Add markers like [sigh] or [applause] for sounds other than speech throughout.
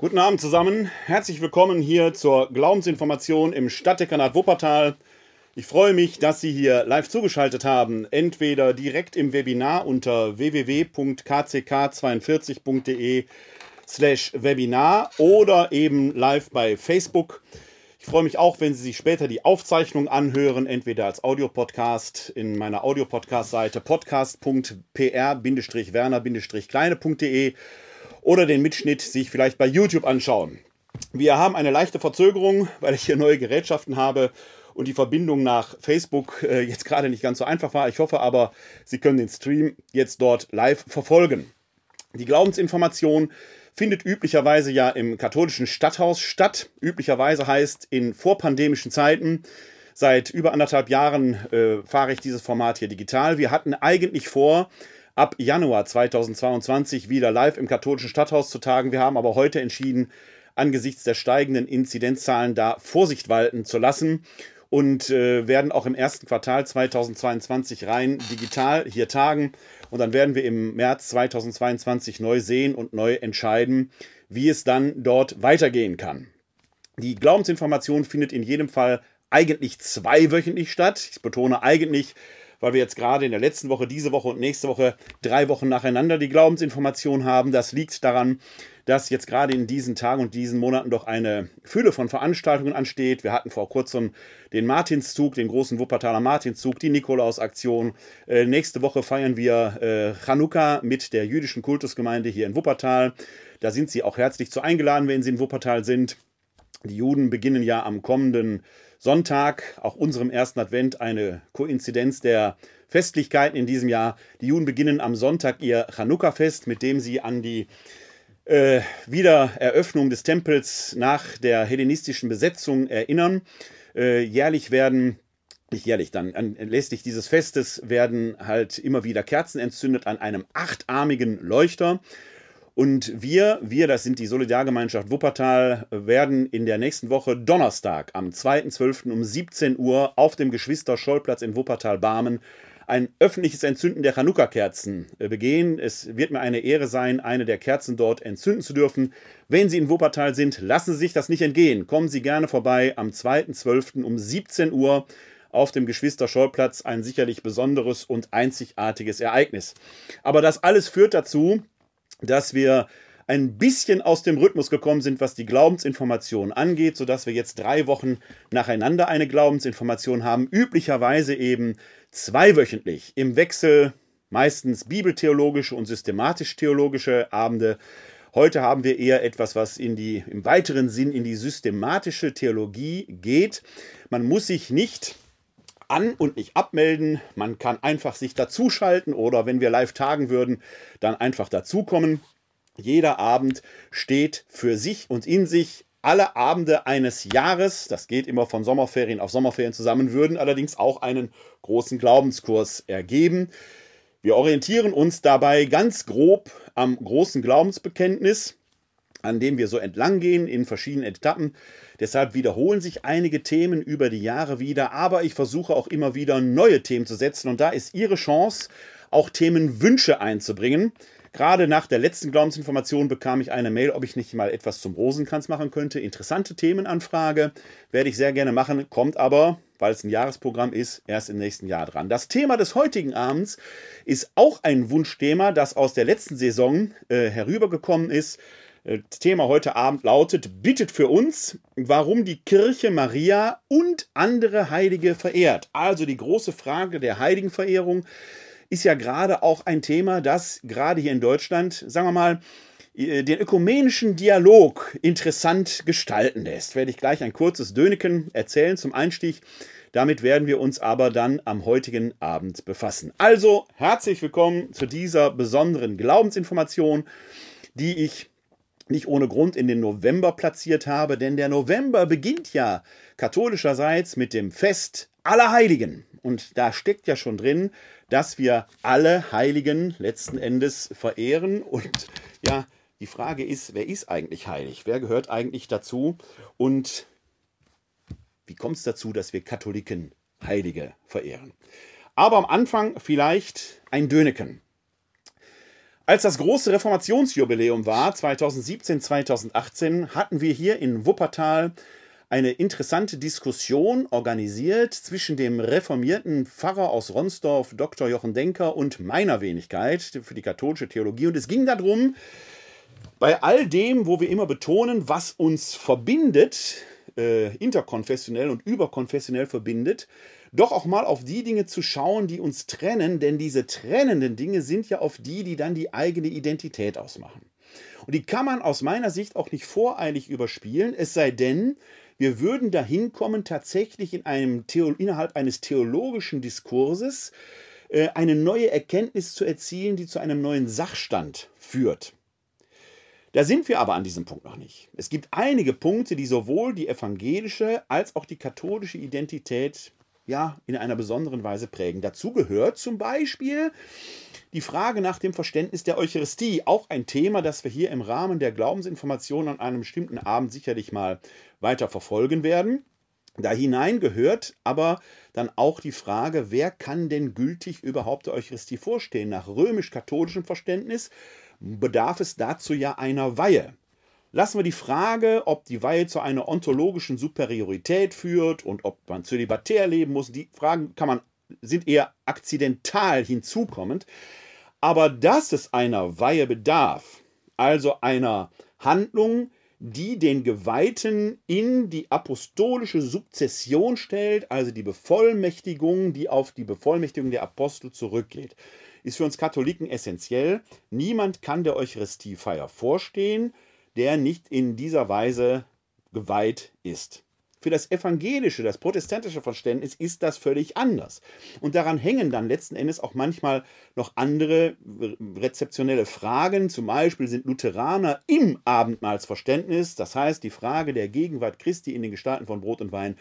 Guten Abend zusammen. Herzlich willkommen hier zur Glaubensinformation im Stadtdekanat Wuppertal. Ich freue mich, dass Sie hier live zugeschaltet haben, entweder direkt im Webinar unter www.kck42.de slash Webinar oder eben live bei Facebook. Ich freue mich auch, wenn Sie sich später die Aufzeichnung anhören, entweder als Audiopodcast in meiner Audiopodcast-Seite podcast.pr-werner-kleine.de oder den Mitschnitt sich vielleicht bei YouTube anschauen. Wir haben eine leichte Verzögerung, weil ich hier neue Gerätschaften habe und die Verbindung nach Facebook äh, jetzt gerade nicht ganz so einfach war. Ich hoffe aber, Sie können den Stream jetzt dort live verfolgen. Die Glaubensinformation findet üblicherweise ja im katholischen Stadthaus statt. Üblicherweise heißt in vorpandemischen Zeiten. Seit über anderthalb Jahren äh, fahre ich dieses Format hier digital. Wir hatten eigentlich vor, ab Januar 2022 wieder live im katholischen Stadthaus zu tagen. Wir haben aber heute entschieden, angesichts der steigenden Inzidenzzahlen da Vorsicht walten zu lassen und äh, werden auch im ersten Quartal 2022 rein digital hier tagen. Und dann werden wir im März 2022 neu sehen und neu entscheiden, wie es dann dort weitergehen kann. Die Glaubensinformation findet in jedem Fall eigentlich zweiwöchentlich statt. Ich betone eigentlich, weil wir jetzt gerade in der letzten Woche, diese Woche und nächste Woche drei Wochen nacheinander die Glaubensinformation haben. Das liegt daran, dass jetzt gerade in diesen Tagen und diesen Monaten doch eine Fülle von Veranstaltungen ansteht. Wir hatten vor kurzem den Martinszug, den großen Wuppertaler Martinszug, die Nikolausaktion. Äh, nächste Woche feiern wir äh, Chanukka mit der jüdischen Kultusgemeinde hier in Wuppertal. Da sind Sie auch herzlich zu eingeladen, wenn Sie in Wuppertal sind. Die Juden beginnen ja am kommenden Sonntag, auch unserem ersten Advent, eine Koinzidenz der Festlichkeiten in diesem Jahr. Die Juden beginnen am Sonntag ihr Chanukka-Fest, mit dem sie an die äh, Wiedereröffnung des Tempels nach der hellenistischen Besetzung erinnern. Äh, jährlich werden nicht jährlich, dann anlässlich dieses Festes werden halt immer wieder Kerzen entzündet an einem achtarmigen Leuchter. Und wir, wir, das sind die Solidargemeinschaft Wuppertal, werden in der nächsten Woche Donnerstag am 2.12. um 17 Uhr auf dem Geschwister-Scholl-Platz in Wuppertal-Barmen ein öffentliches Entzünden der Chanukka-Kerzen äh, begehen. Es wird mir eine Ehre sein, eine der Kerzen dort entzünden zu dürfen. Wenn Sie in Wuppertal sind, lassen Sie sich das nicht entgehen. Kommen Sie gerne vorbei am 2.12. um 17 Uhr auf dem Geschwister-Scholl-Platz. Ein sicherlich besonderes und einzigartiges Ereignis. Aber das alles führt dazu, dass wir ein bisschen aus dem Rhythmus gekommen sind, was die Glaubensinformation angeht, sodass wir jetzt drei Wochen nacheinander eine Glaubensinformation haben. Üblicherweise eben zweiwöchentlich im Wechsel, meistens bibeltheologische und systematisch-theologische Abende. Heute haben wir eher etwas, was in die, im weiteren Sinn in die systematische Theologie geht. Man muss sich nicht an und nicht abmelden. Man kann einfach sich dazuschalten oder wenn wir live tagen würden, dann einfach dazukommen. Jeder Abend steht für sich und in sich. Alle Abende eines Jahres, das geht immer von Sommerferien auf Sommerferien zusammen, würden allerdings auch einen großen Glaubenskurs ergeben. Wir orientieren uns dabei ganz grob am großen Glaubensbekenntnis, an dem wir so entlang gehen in verschiedenen Etappen. Deshalb wiederholen sich einige Themen über die Jahre wieder, aber ich versuche auch immer wieder neue Themen zu setzen und da ist Ihre Chance, auch Themenwünsche einzubringen. Gerade nach der letzten Glaubensinformation bekam ich eine Mail, ob ich nicht mal etwas zum Rosenkranz machen könnte. Interessante Themenanfrage werde ich sehr gerne machen, kommt aber, weil es ein Jahresprogramm ist, erst im nächsten Jahr dran. Das Thema des heutigen Abends ist auch ein Wunschthema, das aus der letzten Saison äh, herübergekommen ist. Das Thema heute Abend lautet, bittet für uns, warum die Kirche Maria und andere Heilige verehrt. Also die große Frage der Heiligenverehrung ist ja gerade auch ein Thema, das gerade hier in Deutschland, sagen wir mal, äh, den ökumenischen Dialog interessant gestalten lässt. Werde ich gleich ein kurzes Döneken erzählen zum Einstieg. Damit werden wir uns aber dann am heutigen Abend befassen. Also herzlich willkommen zu dieser besonderen Glaubensinformation, die ich nicht ohne Grund in den November platziert habe, denn der November beginnt ja katholischerseits mit dem Fest aller Heiligen. Und da steckt ja schon drin, dass wir alle Heiligen letzten Endes verehren. Und ja, die Frage ist, wer ist eigentlich heilig? Wer gehört eigentlich dazu? Und wie kommt es dazu, dass wir Katholiken Heilige verehren? Aber am Anfang vielleicht ein Döneken. Als das große Reformationsjubiläum war, 2017, 2018, hatten wir hier in Wuppertal eine interessante Diskussion organisiert zwischen dem reformierten Pfarrer aus Ronsdorf, Dr. Jochen Denker, und meiner Wenigkeit für die katholische Theologie. Und es ging darum, bei all dem, wo wir immer betonen, was uns verbindet, äh, interkonfessionell und überkonfessionell verbindet, doch auch mal auf die Dinge zu schauen, die uns trennen, denn diese trennenden Dinge sind ja auf die, die dann die eigene Identität ausmachen. Und die kann man aus meiner Sicht auch nicht voreilig überspielen, es sei denn, wir würden dahin kommen, tatsächlich in einem Theo innerhalb eines theologischen Diskurses äh, eine neue Erkenntnis zu erzielen, die zu einem neuen Sachstand führt. Da sind wir aber an diesem Punkt noch nicht. Es gibt einige Punkte, die sowohl die evangelische als auch die katholische Identität ja in einer besonderen Weise prägen. Dazu gehört zum Beispiel die Frage nach dem Verständnis der Eucharistie, auch ein Thema, das wir hier im Rahmen der Glaubensinformation an einem bestimmten Abend sicherlich mal weiter verfolgen werden. Da hinein gehört aber dann auch die Frage, wer kann denn gültig überhaupt der Eucharistie vorstehen? Nach römisch-katholischem Verständnis bedarf es dazu ja einer Weihe. Lassen wir die Frage, ob die Weihe zu einer ontologischen Superiorität führt und ob man zölibatär leben muss, die Fragen kann man, sind eher akzidental hinzukommend. Aber dass es einer Weihe bedarf, also einer Handlung, die den Geweihten in die apostolische Sukzession stellt, also die Bevollmächtigung, die auf die Bevollmächtigung der Apostel zurückgeht, ist für uns Katholiken essentiell. Niemand kann der Eucharistiefeier vorstehen, der nicht in dieser Weise geweiht ist. Für das evangelische, das protestantische Verständnis ist das völlig anders. Und daran hängen dann letzten Endes auch manchmal noch andere rezeptionelle Fragen. Zum Beispiel sind Lutheraner im Abendmahlsverständnis, das heißt die Frage der Gegenwart Christi in den Gestalten von Brot und Wein,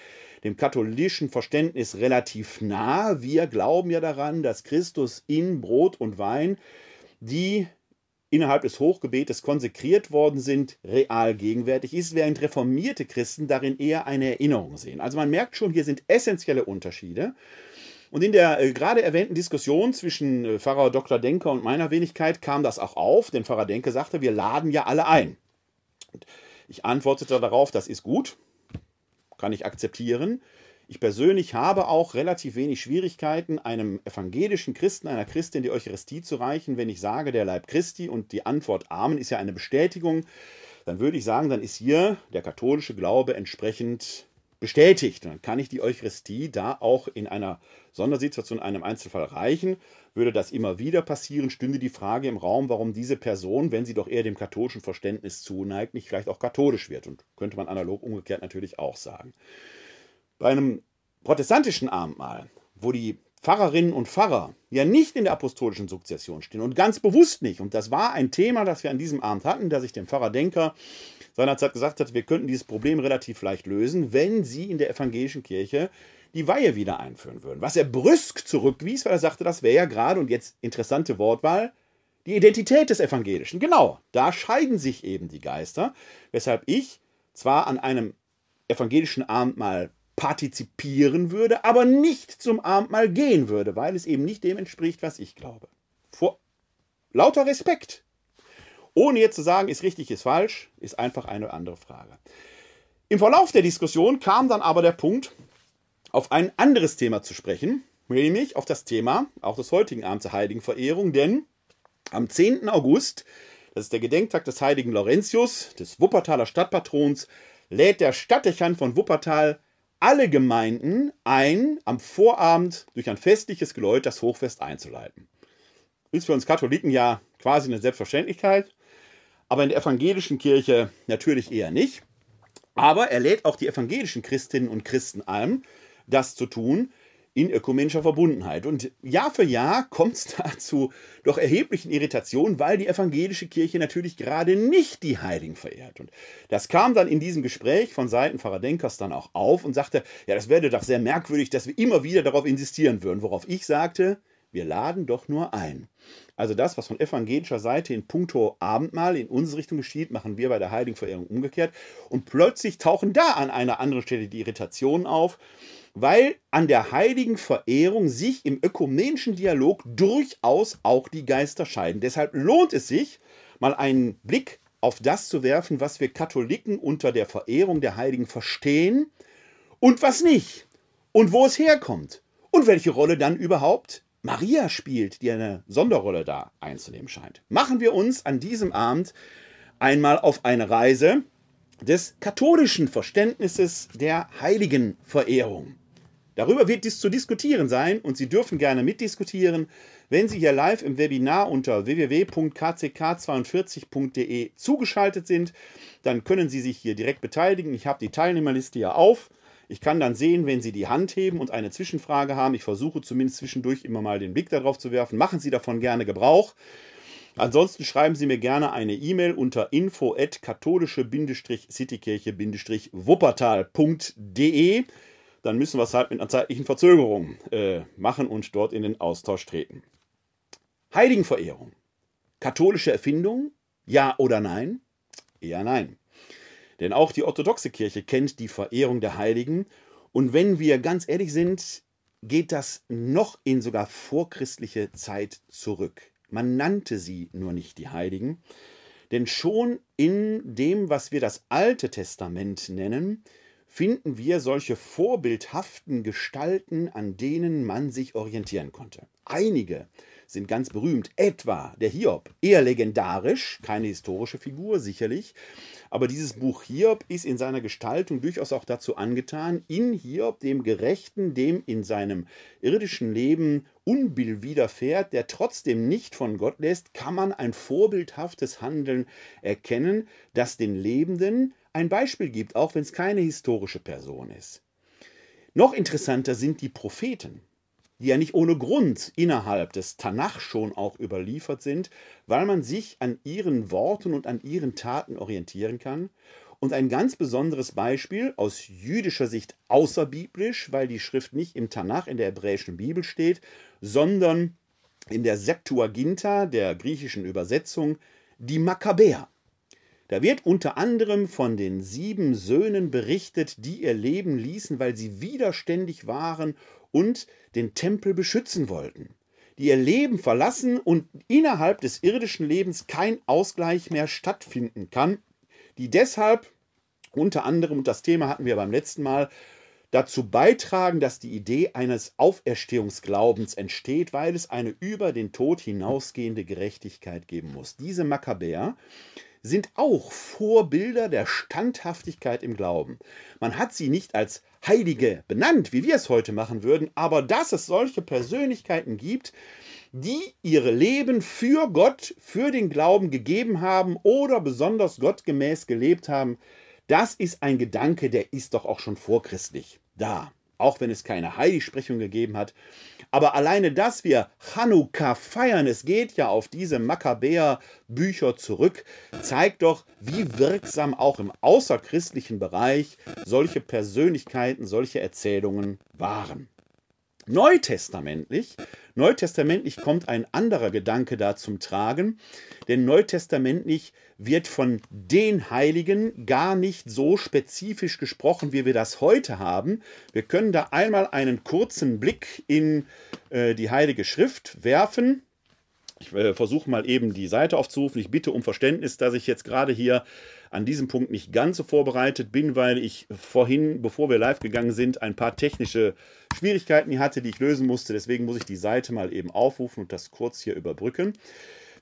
dem katholischen Verständnis relativ nah. Wir glauben ja daran, dass Christus in Brot und Wein die innerhalb des Hochgebetes konsekriert worden sind, real gegenwärtig ist, während reformierte Christen darin eher eine Erinnerung sehen. Also man merkt schon, hier sind essentielle Unterschiede. Und in der äh, gerade erwähnten Diskussion zwischen äh, Pfarrer Dr. Denker und meiner Wenigkeit kam das auch auf, denn Pfarrer Denker sagte, wir laden ja alle ein. Und ich antwortete darauf, das ist gut, kann ich akzeptieren. Ich persönlich habe auch relativ wenig Schwierigkeiten, einem evangelischen Christen, einer Christin die Eucharistie zu reichen, wenn ich sage, der Leib Christi und die Antwort Amen ist ja eine Bestätigung. Dann würde ich sagen, dann ist hier der katholische Glaube entsprechend bestätigt. Dann kann ich die Eucharistie da auch in einer Sondersituation, in einem Einzelfall reichen. Würde das immer wieder passieren, stünde die Frage im Raum, warum diese Person, wenn sie doch eher dem katholischen Verständnis zuneigt, nicht vielleicht auch katholisch wird. Und könnte man analog umgekehrt natürlich auch sagen. Bei einem protestantischen Abendmahl, wo die Pfarrerinnen und Pfarrer ja nicht in der apostolischen Sukzession stehen und ganz bewusst nicht. Und das war ein Thema, das wir an diesem Abend hatten, dass ich dem Pfarrer Denker seinerzeit gesagt hat, wir könnten dieses Problem relativ leicht lösen, wenn sie in der evangelischen Kirche die Weihe wieder einführen würden. Was er brüsk zurückwies, weil er sagte, das wäre ja gerade, und jetzt interessante Wortwahl, die Identität des Evangelischen. Genau, da scheiden sich eben die Geister, weshalb ich zwar an einem evangelischen Abendmahl partizipieren würde, aber nicht zum Abendmahl gehen würde, weil es eben nicht dem entspricht, was ich glaube. Vor lauter Respekt. Ohne jetzt zu sagen, ist richtig, ist falsch, ist einfach eine andere Frage. Im Verlauf der Diskussion kam dann aber der Punkt, auf ein anderes Thema zu sprechen, nämlich auf das Thema auch des heutigen Abends der Heiligenverehrung, denn am 10. August, das ist der Gedenktag des heiligen Laurentius, des Wuppertaler Stadtpatrons, lädt der Stadtdechant von Wuppertal alle Gemeinden ein, am Vorabend durch ein festliches Geläut das Hochfest einzuleiten. Ist für uns Katholiken ja quasi eine Selbstverständlichkeit, aber in der evangelischen Kirche natürlich eher nicht. Aber er lädt auch die evangelischen Christinnen und Christen ein, das zu tun, in ökumenischer Verbundenheit. Und Jahr für Jahr kommt es [laughs] dazu doch erheblichen Irritationen, weil die evangelische Kirche natürlich gerade nicht die Heiligen verehrt. Und das kam dann in diesem Gespräch von Seiten Pfarrer Denkers dann auch auf und sagte, ja, das wäre doch sehr merkwürdig, dass wir immer wieder darauf insistieren würden, worauf ich sagte, Wir laden doch nur ein. Also das, was von evangelischer Seite in puncto Abendmahl in unsere Richtung geschieht, machen wir bei der Heiligenverehrung umgekehrt. Und plötzlich tauchen da an einer anderen Stelle die Irritationen auf, weil an der Heiligenverehrung sich im ökumenischen Dialog durchaus auch die Geister scheiden. Deshalb lohnt es sich, mal einen Blick auf das zu werfen, was wir Katholiken unter der Verehrung der Heiligen verstehen und was nicht und wo es herkommt und welche Rolle dann überhaupt Maria spielt, die eine Sonderrolle da einzunehmen scheint. Machen wir uns an diesem Abend einmal auf eine Reise des katholischen Verständnisses der Heiligenverehrung. Darüber wird dies zu diskutieren sein und Sie dürfen gerne mitdiskutieren, wenn Sie hier live im Webinar unter www.kck42.de zugeschaltet sind. Dann können Sie sich hier direkt beteiligen. Ich habe die Teilnehmerliste ja auf. Ich kann dann sehen, wenn Sie die Hand heben und eine Zwischenfrage haben. Ich versuche zumindest zwischendurch immer mal den Blick darauf zu werfen. Machen Sie davon gerne Gebrauch. Ansonsten schreiben Sie mir gerne eine E-Mail unter info at katholische-citykirche-wuppertal.de. Dann müssen wir es halt mit einer zeitlichen Verzögerung äh, machen und dort in den Austausch treten. Heiligenverehrung. Katholische Erfindung? Ja oder nein? Eher nein. Denn auch die orthodoxe Kirche kennt die Verehrung der Heiligen. Und wenn wir ganz ehrlich sind, geht das noch in sogar vorchristliche Zeit zurück. Man nannte sie nur nicht die Heiligen. Denn schon in dem, was wir das Alte Testament nennen, finden wir solche vorbildhaften Gestalten, an denen man sich orientieren konnte. Einige sind ganz berühmt, etwa der Hiob, eher legendarisch, keine historische Figur sicherlich, aber dieses Buch Hiob ist in seiner Gestaltung durchaus auch dazu angetan, in Hiob, dem Gerechten, dem in seinem irdischen Leben Unbill widerfährt, der trotzdem nicht von Gott lässt, kann man ein vorbildhaftes Handeln erkennen, das den Lebenden ein Beispiel gibt, auch wenn es keine historische Person ist. Noch interessanter sind die Propheten die ja nicht ohne Grund innerhalb des Tanach schon auch überliefert sind, weil man sich an ihren Worten und an ihren Taten orientieren kann. Und ein ganz besonderes Beispiel aus jüdischer Sicht außerbiblisch, weil die Schrift nicht im Tanach in der hebräischen Bibel steht, sondern in der Septuaginta, der griechischen Übersetzung, die Makkabäer. Da wird unter anderem von den sieben Söhnen berichtet, die ihr Leben ließen, weil sie widerständig waren und den Tempel beschützen wollten, die ihr Leben verlassen und innerhalb des irdischen Lebens kein Ausgleich mehr stattfinden kann, die deshalb unter anderem, und das Thema hatten wir beim letzten Mal, dazu beitragen, dass die Idee eines Auferstehungsglaubens entsteht, weil es eine über den Tod hinausgehende Gerechtigkeit geben muss. Diese Makkabäer sind auch Vorbilder der Standhaftigkeit im Glauben. Man hat sie nicht als Heilige benannt, wie wir es heute machen würden, aber dass es solche Persönlichkeiten gibt, die ihre Leben für Gott, für den Glauben gegeben haben oder besonders gottgemäß gelebt haben, das ist ein Gedanke, der ist doch auch schon vorchristlich da auch wenn es keine Heiligsprechung gegeben hat. Aber alleine, dass wir Chanukka feiern, es geht ja auf diese Makkabäer-Bücher zurück, zeigt doch, wie wirksam auch im außerchristlichen Bereich solche Persönlichkeiten, solche Erzählungen waren. Neutestamentlich, neutestamentlich kommt ein anderer Gedanke da zum Tragen, denn neutestamentlich wird von den Heiligen gar nicht so spezifisch gesprochen, wie wir das heute haben. Wir können da einmal einen kurzen Blick in äh, die Heilige Schrift werfen. Ich äh, versuche mal eben die Seite aufzurufen. Ich bitte um Verständnis, dass ich jetzt gerade hier an diesem Punkt nicht ganz so vorbereitet bin, weil ich vorhin, bevor wir live gegangen sind, ein paar technische Schwierigkeiten hatte, die ich lösen musste. Deswegen muss ich die Seite mal eben aufrufen und das kurz hier überbrücken.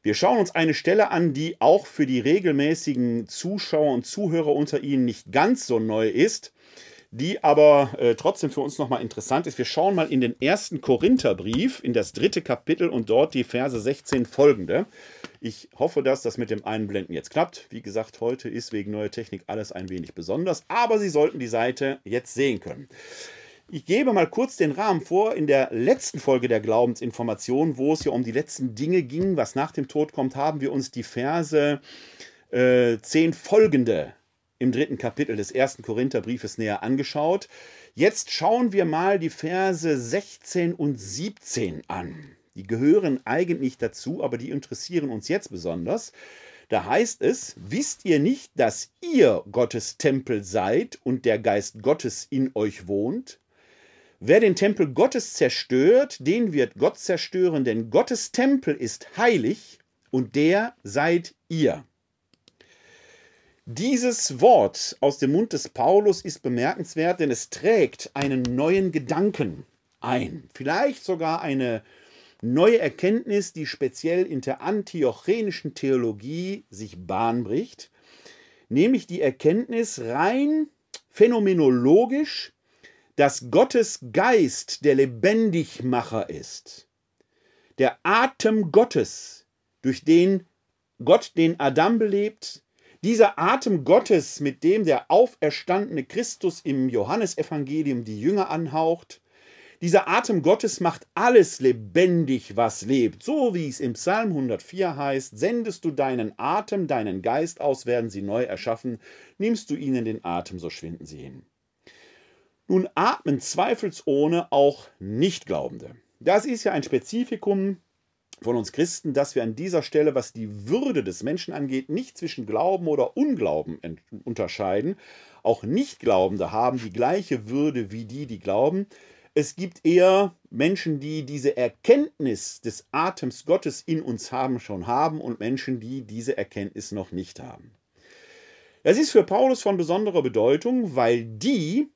Wir schauen uns eine Stelle an, die auch für die regelmäßigen Zuschauer und Zuhörer unter Ihnen nicht ganz so neu ist, die aber äh, trotzdem für uns nochmal interessant ist. Wir schauen mal in den ersten Korintherbrief, in das dritte Kapitel und dort die Verse 16 folgende. Ich hoffe, dass das mit dem Einblenden jetzt klappt. Wie gesagt, heute ist wegen neuer Technik alles ein wenig besonders, aber Sie sollten die Seite jetzt sehen können. Ich gebe mal kurz den Rahmen vor. In der letzten Folge der Glaubensinformation, wo es ja um die letzten Dinge ging, was nach dem Tod kommt, haben wir uns die Verse äh, 10 folgende im dritten Kapitel des ersten Korintherbriefes näher angeschaut. Jetzt schauen wir mal die Verse 16 und 17 an. Die gehören eigentlich dazu, aber die interessieren uns jetzt besonders. Da heißt es, wisst ihr nicht, dass ihr Gottes Tempel seid und der Geist Gottes in euch wohnt? Wer den Tempel Gottes zerstört, den wird Gott zerstören, denn Gottes Tempel ist heilig und der seid ihr. Dieses Wort aus dem Mund des Paulus ist bemerkenswert, denn es trägt einen neuen Gedanken ein, vielleicht sogar eine neue Erkenntnis, die speziell in der antiochenischen Theologie sich Bahn bricht, nämlich die Erkenntnis rein phänomenologisch, dass Gottes Geist der Lebendigmacher ist. Der Atem Gottes, durch den Gott den Adam belebt, dieser Atem Gottes, mit dem der auferstandene Christus im Johannesevangelium die Jünger anhaucht, dieser Atem Gottes macht alles lebendig, was lebt. So wie es im Psalm 104 heißt, sendest du deinen Atem, deinen Geist aus, werden sie neu erschaffen, nimmst du ihnen den Atem, so schwinden sie hin. Nun atmen zweifelsohne auch Nichtglaubende. Das ist ja ein Spezifikum von uns Christen, dass wir an dieser Stelle, was die Würde des Menschen angeht, nicht zwischen Glauben oder Unglauben unterscheiden. Auch Nichtglaubende haben die gleiche Würde wie die, die glauben. Es gibt eher Menschen, die diese Erkenntnis des Atems Gottes in uns haben, schon haben und Menschen, die diese Erkenntnis noch nicht haben. Das ist für Paulus von besonderer Bedeutung, weil die,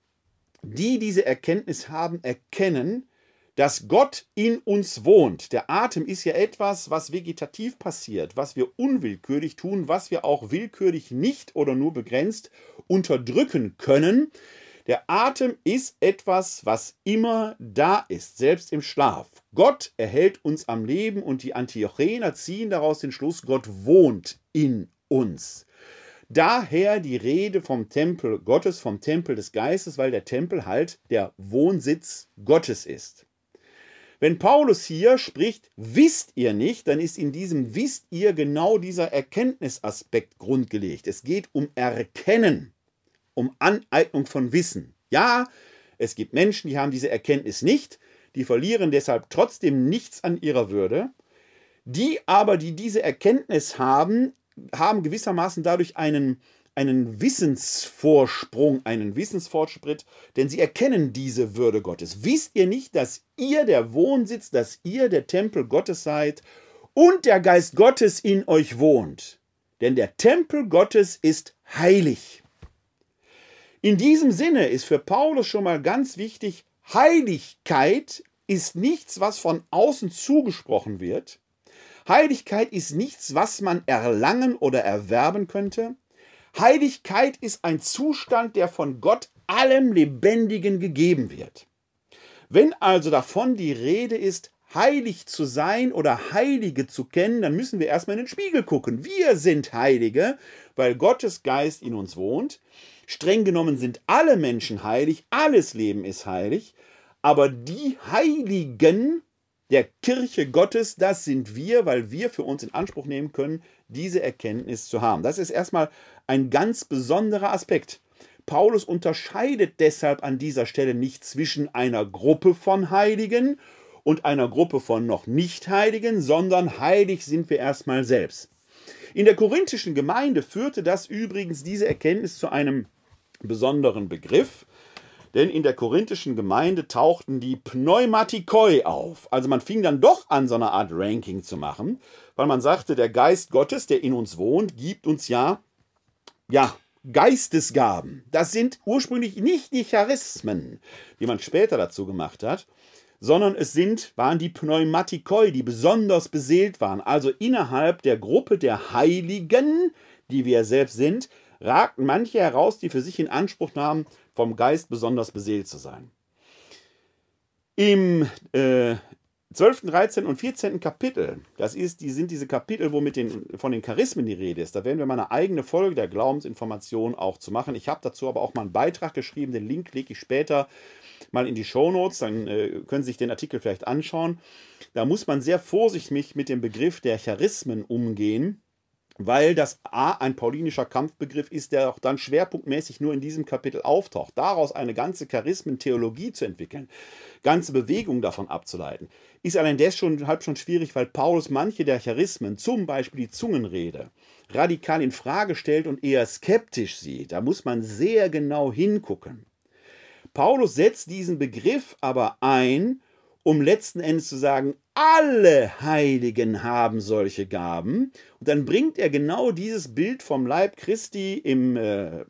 die diese Erkenntnis haben, erkennen, dass Gott in uns wohnt. Der Atem ist ja etwas, was vegetativ passiert, was wir unwillkürlich tun, was wir auch willkürlich nicht oder nur begrenzt unterdrücken können. Der Atem ist etwas, was immer da ist, selbst im Schlaf. Gott erhält uns am Leben und die Antiochener ziehen daraus den Schluss, Gott wohnt in uns. Daher die Rede vom Tempel Gottes, vom Tempel des Geistes, weil der Tempel halt der Wohnsitz Gottes ist. Wenn Paulus hier spricht, wisst ihr nicht, dann ist in diesem wisst ihr genau dieser Erkenntnisaspekt grundgelegt. Es geht um Erkennen um Aneignung von Wissen. Ja, es gibt Menschen, die haben diese Erkenntnis nicht, die verlieren deshalb trotzdem nichts an ihrer Würde. Die aber, die diese Erkenntnis haben, haben gewissermaßen dadurch einen, einen Wissensvorsprung, einen Wissensfortschritt, denn sie erkennen diese Würde Gottes. Wisst ihr nicht, dass ihr der Wohnsitz, dass ihr der Tempel Gottes seid und der Geist Gottes in euch wohnt? Denn der Tempel Gottes ist heilig. In diesem Sinne ist für Paulus schon mal ganz wichtig, Heiligkeit ist nichts, was von außen zugesprochen wird. Heiligkeit ist nichts, was man erlangen oder erwerben könnte. Heiligkeit ist ein Zustand, der von Gott allem Lebendigen gegeben wird. Wenn also davon die Rede ist, heilig zu sein oder Heilige zu kennen, dann müssen wir erstmal in den Spiegel gucken. Wir sind Heilige, weil Gottes Geist in uns wohnt. Streng genommen sind alle Menschen heilig, alles Leben ist heilig, aber die Heiligen der Kirche Gottes, das sind wir, weil wir für uns in Anspruch nehmen können, diese Erkenntnis zu haben. Das ist erstmal ein ganz besonderer Aspekt. Paulus unterscheidet deshalb an dieser Stelle nicht zwischen einer Gruppe von Heiligen und einer Gruppe von noch nicht Heiligen, sondern heilig sind wir erstmal selbst. In der korinthischen Gemeinde führte das übrigens diese Erkenntnis zu einem besonderen Begriff, denn in der korinthischen Gemeinde tauchten die Pneumatikoi auf. Also man fing dann doch an, so eine Art Ranking zu machen, weil man sagte, der Geist Gottes, der in uns wohnt, gibt uns ja, ja, Geistesgaben. Das sind ursprünglich nicht die Charismen, die man später dazu gemacht hat, sondern es sind, waren die Pneumatikoi, die besonders beseelt waren. Also innerhalb der Gruppe der Heiligen, die wir selbst sind, ragten manche heraus, die für sich in Anspruch nahmen, vom Geist besonders beseelt zu sein. Im äh, 12., 13. und 14. Kapitel, das ist, die sind diese Kapitel, wo mit den, von den Charismen die Rede ist. Da werden wir mal eine eigene Folge der Glaubensinformation auch zu machen. Ich habe dazu aber auch mal einen Beitrag geschrieben, den Link lege ich später mal in die Shownotes, dann äh, können Sie sich den Artikel vielleicht anschauen. Da muss man sehr vorsichtig mit dem Begriff der Charismen umgehen weil das A ein paulinischer Kampfbegriff ist, der auch dann schwerpunktmäßig nur in diesem Kapitel auftaucht. Daraus eine ganze Charismentheologie zu entwickeln, ganze Bewegungen davon abzuleiten, ist allein deshalb schon, schon schwierig, weil Paulus manche der Charismen, zum Beispiel die Zungenrede, radikal in Frage stellt und eher skeptisch sieht. Da muss man sehr genau hingucken. Paulus setzt diesen Begriff aber ein, um letzten Endes zu sagen, alle Heiligen haben solche Gaben. Und dann bringt er genau dieses Bild vom Leib Christi im äh,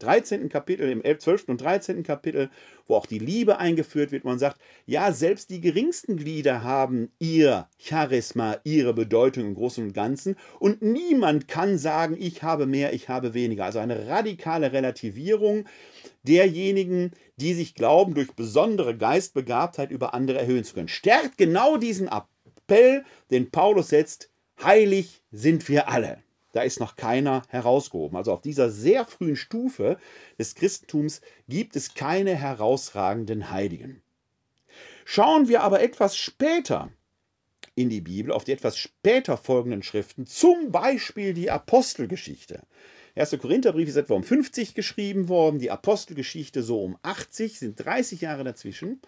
13. Kapitel, im 12. und 13. Kapitel, wo auch die Liebe eingeführt wird. Man sagt, ja, selbst die geringsten Glieder haben ihr Charisma, ihre Bedeutung im Großen und Ganzen. Und niemand kann sagen, ich habe mehr, ich habe weniger. Also eine radikale Relativierung derjenigen, die sich glauben, durch besondere Geistbegabtheit über andere erhöhen zu können. Stärkt genau diesen Appell, den Paulus setzt, heilig sind wir alle. Da ist noch keiner herausgehoben. Also auf dieser sehr frühen Stufe des Christentums gibt es keine herausragenden Heiligen. Schauen wir aber etwas später in die Bibel, auf die etwas später folgenden Schriften, zum Beispiel die Apostelgeschichte, 1. Korintherbrief ist etwa um 50 geschrieben worden, die Apostelgeschichte so um 80, sind 30 Jahre dazwischen.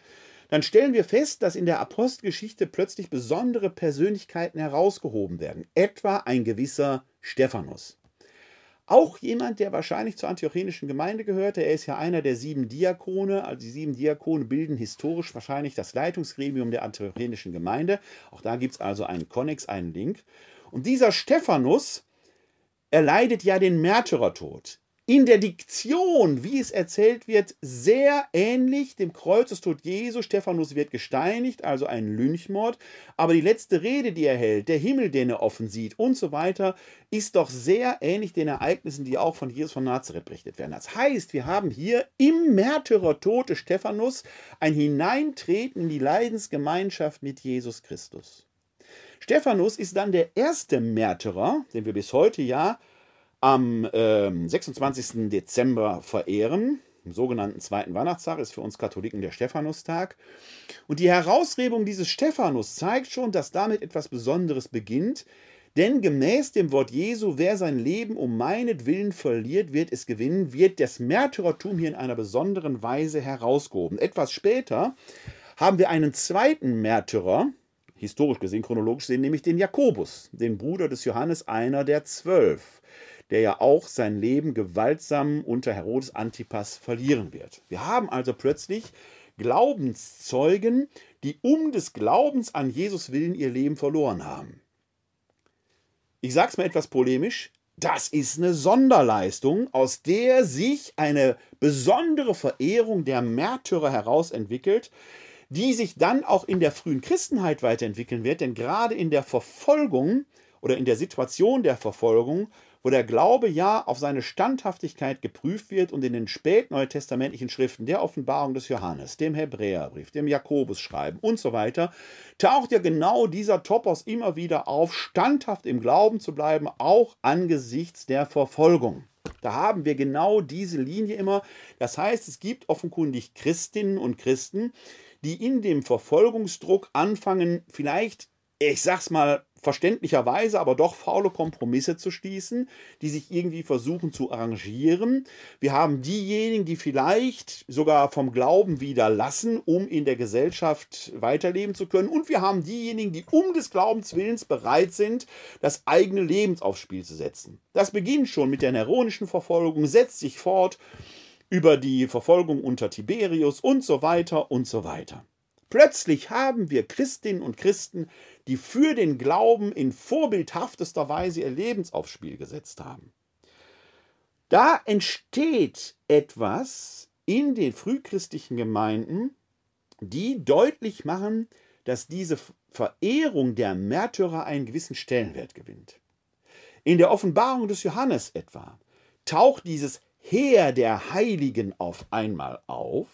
Dann stellen wir fest, dass in der Apostelgeschichte plötzlich besondere Persönlichkeiten herausgehoben werden, etwa ein gewisser Stephanus. Auch jemand, der wahrscheinlich zur antiochenischen Gemeinde gehörte. Er ist ja einer der sieben Diakone. Also die sieben Diakone bilden historisch wahrscheinlich das Leitungsgremium der antiochenischen Gemeinde. Auch da gibt es also einen Konnex, einen Link. Und dieser Stephanus er leidet ja den Märtyrertod. In der Diktion, wie es erzählt wird, sehr ähnlich dem Kreuzestod Jesu. Stephanus wird gesteinigt, also ein Lynchmord. Aber die letzte Rede, die er hält, der Himmel, den er offen sieht und so weiter, ist doch sehr ähnlich den Ereignissen, die auch von Jesus von Nazareth berichtet werden. Das heißt, wir haben hier im Märtyrertod des Stephanus ein Hineintreten in die Leidensgemeinschaft mit Jesus Christus. Stephanus ist dann der erste Märtyrer, den wir bis heute ja am äh, 26. Dezember verehren. Im sogenannten zweiten Weihnachtstag ist für uns Katholiken der Stephanustag. Und die Herausrebung dieses Stephanus zeigt schon, dass damit etwas Besonderes beginnt. Denn gemäß dem Wort Jesu, wer sein Leben um meinetwillen verliert, wird es gewinnen, wird das Märtyrertum hier in einer besonderen Weise herausgehoben. Etwas später haben wir einen zweiten Märtyrer, historisch gesehen, chronologisch gesehen, nämlich den Jakobus, den Bruder des Johannes, einer der zwölf, der ja auch sein Leben gewaltsam unter Herodes Antipas verlieren wird. Wir haben also plötzlich Glaubenszeugen, die um des Glaubens an Jesus willen ihr Leben verloren haben. Ich sage es mal etwas polemisch, das ist eine Sonderleistung, aus der sich eine besondere Verehrung der Märtyrer heraus entwickelt, die sich dann auch in der frühen Christenheit weiterentwickeln wird, denn gerade in der Verfolgung oder in der Situation der Verfolgung, wo der Glaube ja auf seine Standhaftigkeit geprüft wird und in den spätneutestamentlichen Schriften der Offenbarung des Johannes, dem Hebräerbrief, dem Jakobusschreiben und so weiter, taucht ja genau dieser Topos immer wieder auf, standhaft im Glauben zu bleiben, auch angesichts der Verfolgung. Da haben wir genau diese Linie immer. Das heißt, es gibt offenkundig Christinnen und Christen, die in dem Verfolgungsdruck anfangen, vielleicht, ich sag's mal verständlicherweise, aber doch faule Kompromisse zu schließen, die sich irgendwie versuchen zu arrangieren. Wir haben diejenigen, die vielleicht sogar vom Glauben wieder lassen, um in der Gesellschaft weiterleben zu können. Und wir haben diejenigen, die um des Glaubens willens bereit sind, das eigene Leben aufs Spiel zu setzen. Das beginnt schon mit der neronischen Verfolgung, setzt sich fort über die Verfolgung unter Tiberius und so weiter und so weiter. Plötzlich haben wir Christinnen und Christen, die für den Glauben in vorbildhaftester Weise ihr Lebens aufs Spiel gesetzt haben. Da entsteht etwas in den frühchristlichen Gemeinden, die deutlich machen, dass diese Verehrung der Märtyrer einen gewissen Stellenwert gewinnt. In der Offenbarung des Johannes etwa taucht dieses Heer der Heiligen auf einmal auf,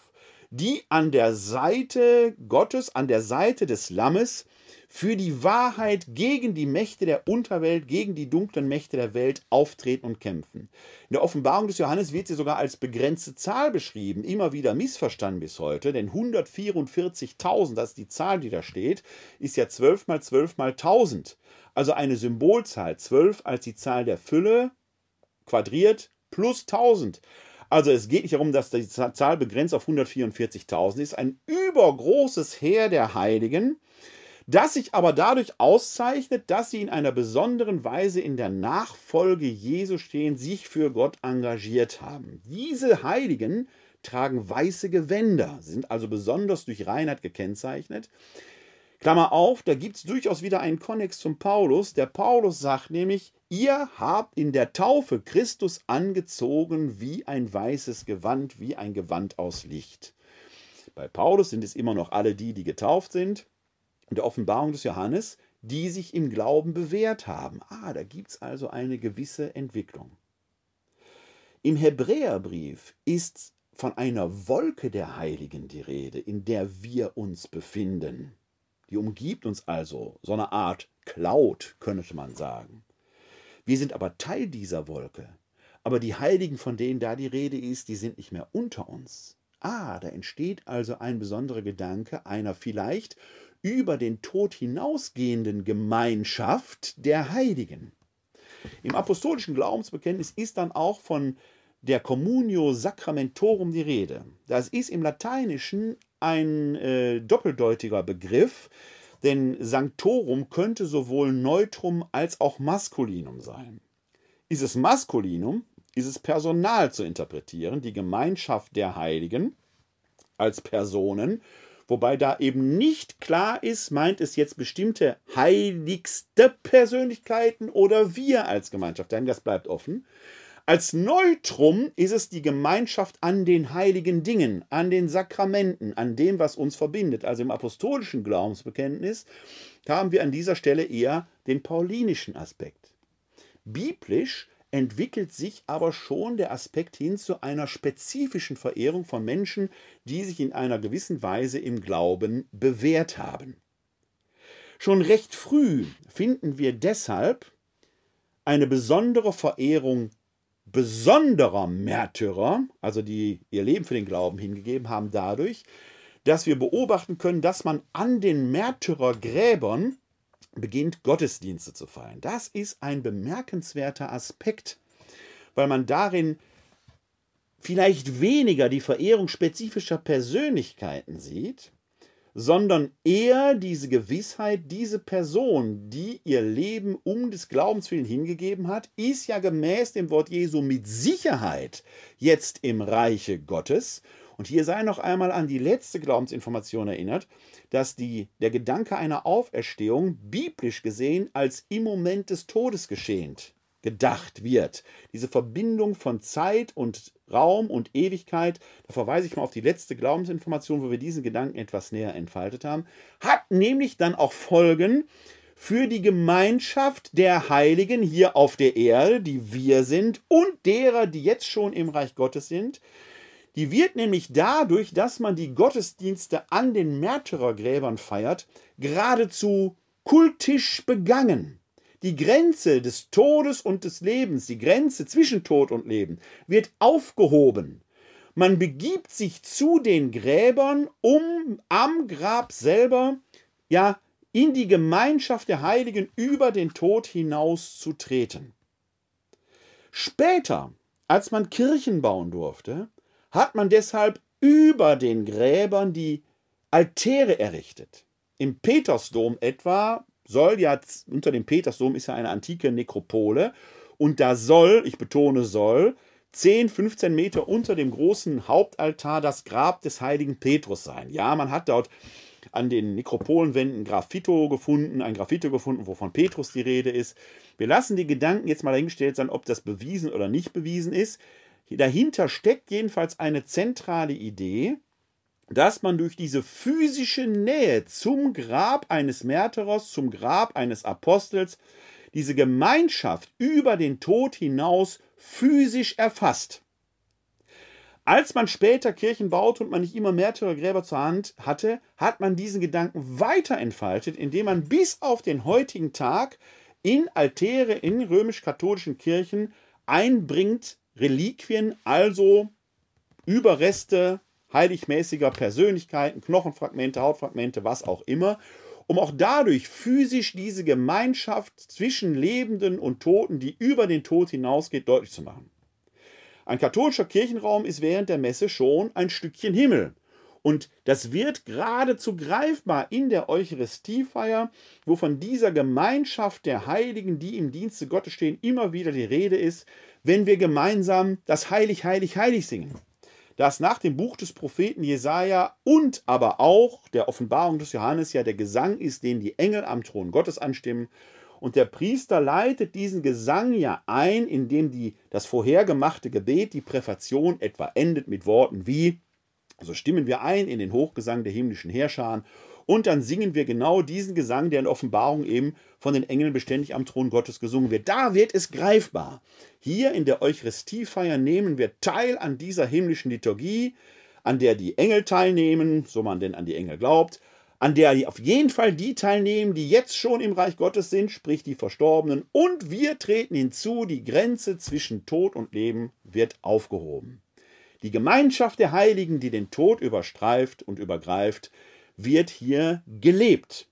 die an der Seite Gottes, an der Seite des Lammes für die Wahrheit gegen die Mächte der Unterwelt, gegen die dunklen Mächte der Welt auftreten und kämpfen. In der Offenbarung des Johannes wird sie sogar als begrenzte Zahl beschrieben, immer wieder missverstanden bis heute, denn 144.000, das ist die Zahl, die da steht, ist ja 12 mal 12 mal 1000. Also eine Symbolzahl, 12 als die Zahl der Fülle, quadriert plus 1000. Also es geht nicht darum, dass die Zahl begrenzt auf 144.000 ist. Ein übergroßes Heer der Heiligen, das sich aber dadurch auszeichnet, dass sie in einer besonderen Weise in der Nachfolge Jesu stehen, sich für Gott engagiert haben. Diese Heiligen tragen weiße Gewänder, sind also besonders durch Reinheit gekennzeichnet. Klammer auf, da gibt es durchaus wieder einen Konnex zum Paulus. Der Paulus sagt nämlich, ihr habt in der Taufe Christus angezogen wie ein weißes Gewand, wie ein Gewand aus Licht. Bei Paulus sind es immer noch alle die, die getauft sind der Offenbarung des Johannes, die sich im Glauben bewährt haben. Ah, da gibt es also eine gewisse Entwicklung. Im Hebräerbrief ist von einer Wolke der Heiligen die Rede, in der wir uns befinden. Die umgibt uns also, so eine Art Cloud, könnte man sagen. Wir sind aber Teil dieser Wolke. Aber die Heiligen, von denen da die Rede ist, die sind nicht mehr unter uns. Ah, da entsteht also ein besonderer Gedanke einer vielleicht über den Tod hinausgehenden Gemeinschaft der Heiligen. Im apostolischen Glaubensbekenntnis ist dann auch von der Communio Sacramentorum die Rede. Das ist im Lateinischen ein äh, doppeldeutiger Begriff, denn Sanctorum könnte sowohl Neutrum als auch Maskulinum sein. Ist es Maskulinum, ist es Personal zu interpretieren, die Gemeinschaft der Heiligen als Personen Wobei da eben nicht klar ist, meint es jetzt bestimmte heiligste Persönlichkeiten oder wir als Gemeinschaft. Denn das bleibt offen. Als Neutrum ist es die Gemeinschaft an den heiligen Dingen, an den Sakramenten, an dem, was uns verbindet. Also im apostolischen Glaubensbekenntnis haben wir an dieser Stelle eher den paulinischen Aspekt. Biblisch entwickelt sich aber schon der Aspekt hin zu einer spezifischen Verehrung von Menschen, die sich in einer gewissen Weise im Glauben bewährt haben. Schon recht früh finden wir deshalb eine besondere Verehrung besonderer Märtyrer, also die ihr Leben für den Glauben hingegeben haben, dadurch, dass wir beobachten können, dass man an den Märtyrergräbern beginnt Gottesdienste zu feiern. Das ist ein bemerkenswerter Aspekt, weil man darin vielleicht weniger die Verehrung spezifischer Persönlichkeiten sieht, sondern eher diese Gewissheit, diese Person, die ihr Leben um des Glaubens willen hingegeben hat, ist ja gemäß dem Wort Jesu mit Sicherheit jetzt im Reiche Gottes. Und hier sei noch einmal an die letzte Glaubensinformation erinnert, dass die, der Gedanke einer Auferstehung biblisch gesehen als im Moment des Todes geschehend gedacht wird. Diese Verbindung von Zeit und Raum und Ewigkeit, da verweise ich mal auf die letzte Glaubensinformation, wo wir diesen Gedanken etwas näher entfaltet haben, hat nämlich dann auch Folgen für die Gemeinschaft der Heiligen hier auf der Erde, die wir sind, und derer, die jetzt schon im Reich Gottes sind, die wird nämlich dadurch, dass man die Gottesdienste an den Märtyrergräbern feiert, geradezu kultisch begangen. Die Grenze des Todes und des Lebens, die Grenze zwischen Tod und Leben, wird aufgehoben. Man begibt sich zu den Gräbern, um am Grab selber, ja, in die Gemeinschaft der Heiligen über den Tod hinaus zu treten. Später, als man Kirchen bauen durfte, hat man deshalb über den Gräbern die Altäre errichtet. Im Petersdom etwa soll ja, unter dem Petersdom ist ja eine antike Nekropole und da soll, ich betone soll, 10, 15 Meter unter dem großen Hauptaltar das Grab des heiligen Petrus sein. Ja, man hat dort an den Nekropolenwänden Graffito gefunden, ein Graffito gefunden, wovon Petrus die Rede ist. Wir lassen die Gedanken jetzt mal dahingestellt sein, ob das bewiesen oder nicht bewiesen ist. Dahinter steckt jedenfalls eine zentrale Idee, dass man durch diese physische Nähe zum Grab eines Märtyrers, zum Grab eines Apostels, diese Gemeinschaft über den Tod hinaus physisch erfasst. Als man später Kirchen baute und man nicht immer Märtyrergräber zur Hand hatte, hat man diesen Gedanken weiter entfaltet, indem man bis auf den heutigen Tag in Altäre in römisch-katholischen Kirchen einbringt Reliquien, also Überreste heiligmäßiger Persönlichkeiten, Knochenfragmente, Hautfragmente, was auch immer, um auch dadurch physisch diese Gemeinschaft zwischen Lebenden und Toten, die über den Tod hinausgeht, deutlich zu machen. Ein katholischer Kirchenraum ist während der Messe schon ein Stückchen Himmel. Und das wird geradezu greifbar in der Eucharistiefeier, wo von dieser Gemeinschaft der Heiligen, die im Dienste Gottes stehen, immer wieder die Rede ist, wenn wir gemeinsam das Heilig, Heilig, Heilig singen. Das nach dem Buch des Propheten Jesaja und aber auch der Offenbarung des Johannes ja der Gesang ist, den die Engel am Thron Gottes anstimmen. Und der Priester leitet diesen Gesang ja ein, indem die, das vorhergemachte Gebet, die Präfation etwa endet mit Worten wie, so stimmen wir ein in den Hochgesang der himmlischen Herrscher und dann singen wir genau diesen Gesang, der in Offenbarung eben von den Engeln beständig am Thron Gottes gesungen wird. Da wird es greifbar. Hier in der Eucharistiefeier nehmen wir teil an dieser himmlischen Liturgie, an der die Engel teilnehmen, so man denn an die Engel glaubt, an der auf jeden Fall die teilnehmen, die jetzt schon im Reich Gottes sind, sprich die Verstorbenen, und wir treten hinzu, die Grenze zwischen Tod und Leben wird aufgehoben. Die Gemeinschaft der Heiligen, die den Tod überstreift und übergreift, wird hier gelebt.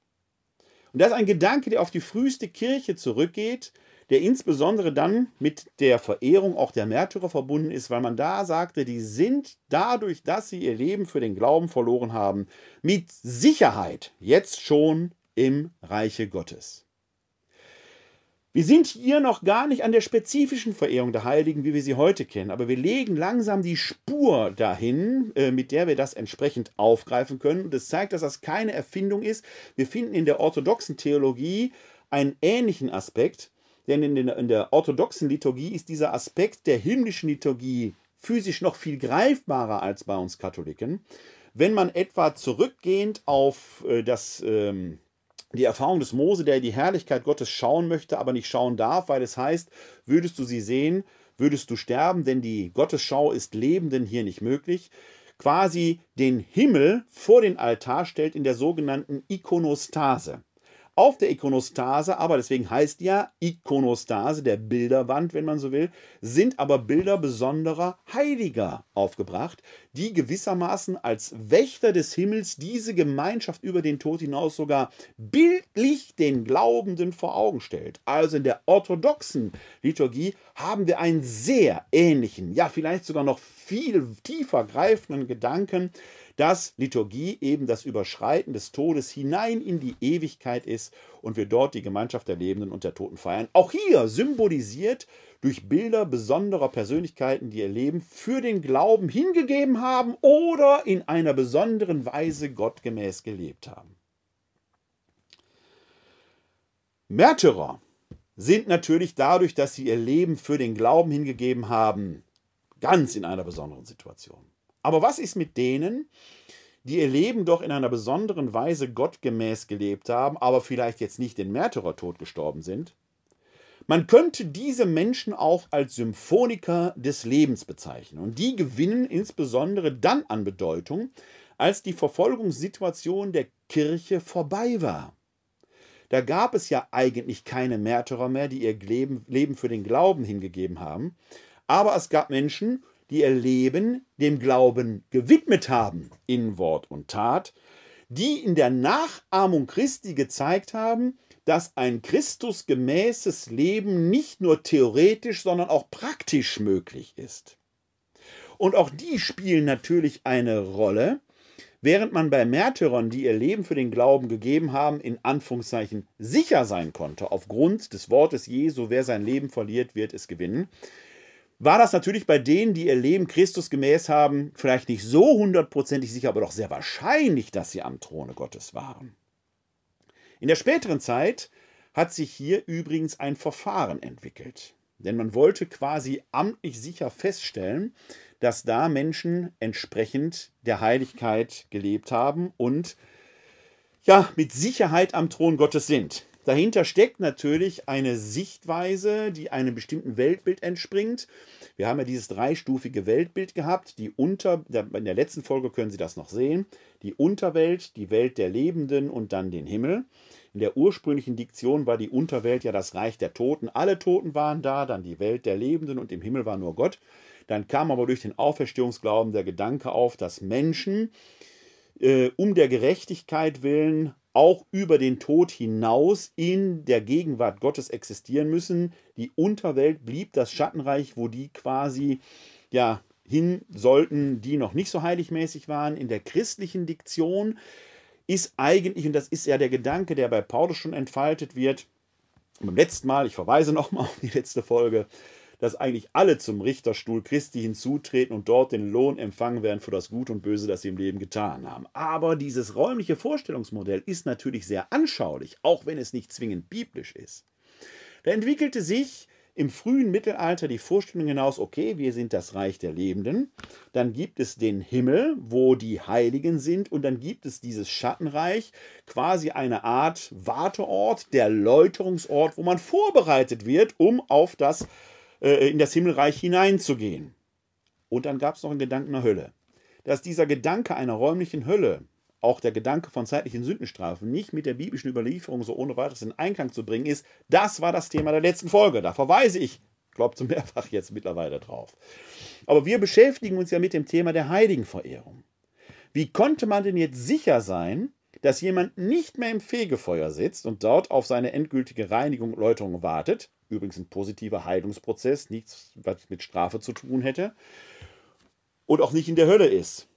Und das ist ein Gedanke, der auf die früheste Kirche zurückgeht, der insbesondere dann mit der Verehrung auch der Märtyrer verbunden ist, weil man da sagte, die sind dadurch, dass sie ihr Leben für den Glauben verloren haben, mit Sicherheit jetzt schon im Reiche Gottes. Wir sind hier noch gar nicht an der spezifischen Verehrung der Heiligen, wie wir sie heute kennen, aber wir legen langsam die Spur dahin, äh, mit der wir das entsprechend aufgreifen können. Und es das zeigt, dass das keine Erfindung ist. Wir finden in der orthodoxen Theologie einen ähnlichen Aspekt. Denn in, den, in der orthodoxen Liturgie ist dieser Aspekt der himmlischen Liturgie physisch noch viel greifbarer als bei uns Katholiken. Wenn man etwa zurückgehend auf äh, das, ähm, die Erfahrung des Mose, der die Herrlichkeit Gottes schauen möchte, aber nicht schauen darf, weil es heißt, würdest du sie sehen, würdest du sterben, denn die Gottesschau ist Lebenden hier nicht möglich, quasi den Himmel vor den Altar stellt in der sogenannten Ikonostase auf der Ikonostase, aber deswegen heißt ja Ikonostase, der Bilderwand, wenn man so will, sind aber Bilder besonderer Heiliger aufgebracht, die gewissermaßen als Wächter des Himmels diese Gemeinschaft über den Tod hinaus sogar bildlich den Glaubenden vor Augen stellt. Also in der orthodoxen Liturgie haben wir einen sehr ähnlichen, ja vielleicht sogar noch viel tiefer greifenden Gedanken, dass Liturgie eben das Überschreiten des Todes hinein in die Ewigkeit ist und wir dort die Gemeinschaft der Lebenden und der Toten feiern. Auch hier symbolisiert durch Bilder besonderer Persönlichkeiten, die ihr Leben für den Glauben hingegeben haben oder in einer besonderen Weise gottgemäß gelebt haben. Märtyrer sind natürlich dadurch, dass sie ihr Leben für den Glauben hingegeben haben, ganz in einer besonderen Situation. Aber was ist mit denen, die ihr Leben doch in einer besonderen Weise gottgemäß gelebt haben, aber vielleicht jetzt nicht den Märtyrertod gestorben sind? Man könnte diese Menschen auch als Symphoniker des Lebens bezeichnen. Und die gewinnen insbesondere dann an Bedeutung, als die Verfolgungssituation der Kirche vorbei war. Da gab es ja eigentlich keine Märtyrer mehr, die ihr Leben für den Glauben hingegeben haben. Aber es gab Menschen, die ihr Leben dem Glauben gewidmet haben, in Wort und Tat, die in der Nachahmung Christi gezeigt haben, dass ein Christusgemäßes Leben nicht nur theoretisch, sondern auch praktisch möglich ist. Und auch die spielen natürlich eine Rolle, während man bei Märtyrern, die ihr Leben für den Glauben gegeben haben, in Anführungszeichen sicher sein konnte, aufgrund des Wortes Jesu, wer sein Leben verliert, wird es gewinnen, war das natürlich bei denen, die ihr Leben Christus gemäß haben, vielleicht nicht so hundertprozentig sicher, aber doch sehr wahrscheinlich, dass sie am Throne Gottes waren. In der späteren Zeit hat sich hier übrigens ein Verfahren entwickelt. Denn man wollte quasi amtlich sicher feststellen, dass da Menschen entsprechend der Heiligkeit gelebt haben und ja, mit Sicherheit am Thron Gottes sind. Dahinter steckt natürlich eine Sichtweise, die einem bestimmten Weltbild entspringt. Wir haben ja dieses dreistufige Weltbild gehabt. Die Unter, in der letzten Folge können Sie das noch sehen. Die Unterwelt, die Welt der Lebenden und dann den Himmel. In der ursprünglichen Diktion war die Unterwelt ja das Reich der Toten. Alle Toten waren da, dann die Welt der Lebenden und im Himmel war nur Gott. Dann kam aber durch den Auferstehungsglauben der Gedanke auf, dass Menschen äh, um der Gerechtigkeit willen auch über den Tod hinaus in der Gegenwart Gottes existieren müssen. Die Unterwelt blieb das Schattenreich, wo die quasi ja hin sollten, die noch nicht so heiligmäßig waren. In der christlichen Diktion ist eigentlich, und das ist ja der Gedanke, der bei Paulus schon entfaltet wird, beim letzten Mal, ich verweise nochmal auf die letzte Folge, dass eigentlich alle zum Richterstuhl Christi hinzutreten und dort den Lohn empfangen werden für das Gute und Böse, das sie im Leben getan haben. Aber dieses räumliche Vorstellungsmodell ist natürlich sehr anschaulich, auch wenn es nicht zwingend biblisch ist. Da entwickelte sich im frühen Mittelalter die Vorstellung hinaus, okay, wir sind das Reich der Lebenden, dann gibt es den Himmel, wo die Heiligen sind, und dann gibt es dieses Schattenreich, quasi eine Art Warteort, der Läuterungsort, wo man vorbereitet wird, um auf das äh, in das Himmelreich hineinzugehen. Und dann gab es noch einen Gedanken der Hölle. Dass dieser Gedanke einer räumlichen Hölle, auch der Gedanke von zeitlichen Sündenstrafen, nicht mit der biblischen Überlieferung so ohne weiteres in Einklang zu bringen ist, das war das Thema der letzten Folge. Da verweise ich, glaubt zum mehrfach jetzt mittlerweile drauf. Aber wir beschäftigen uns ja mit dem Thema der Heiligenverehrung. Wie konnte man denn jetzt sicher sein, dass jemand nicht mehr im Fegefeuer sitzt und dort auf seine endgültige Reinigung und Läuterung wartet, übrigens ein positiver Heilungsprozess, nichts, was mit Strafe zu tun hätte, und auch nicht in der Hölle ist,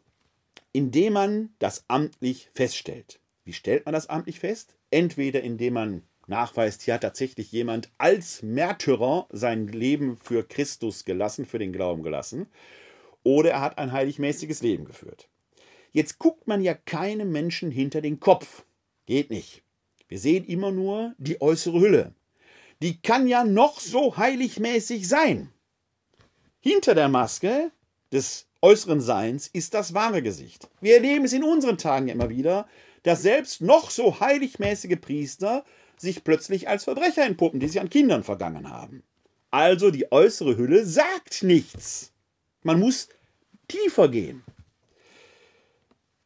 indem man das amtlich feststellt. Wie stellt man das amtlich fest? Entweder indem man nachweist, hier hat tatsächlich jemand als Märtyrer sein Leben für Christus gelassen, für den Glauben gelassen, oder er hat ein heiligmäßiges Leben geführt. Jetzt guckt man ja keinem Menschen hinter den Kopf. Geht nicht. Wir sehen immer nur die äußere Hülle die kann ja noch so heiligmäßig sein. Hinter der Maske des äußeren Seins ist das wahre Gesicht. Wir erleben es in unseren Tagen immer wieder, dass selbst noch so heiligmäßige Priester sich plötzlich als Verbrecher entpuppen, die sich an Kindern vergangen haben. Also die äußere Hülle sagt nichts. Man muss tiefer gehen.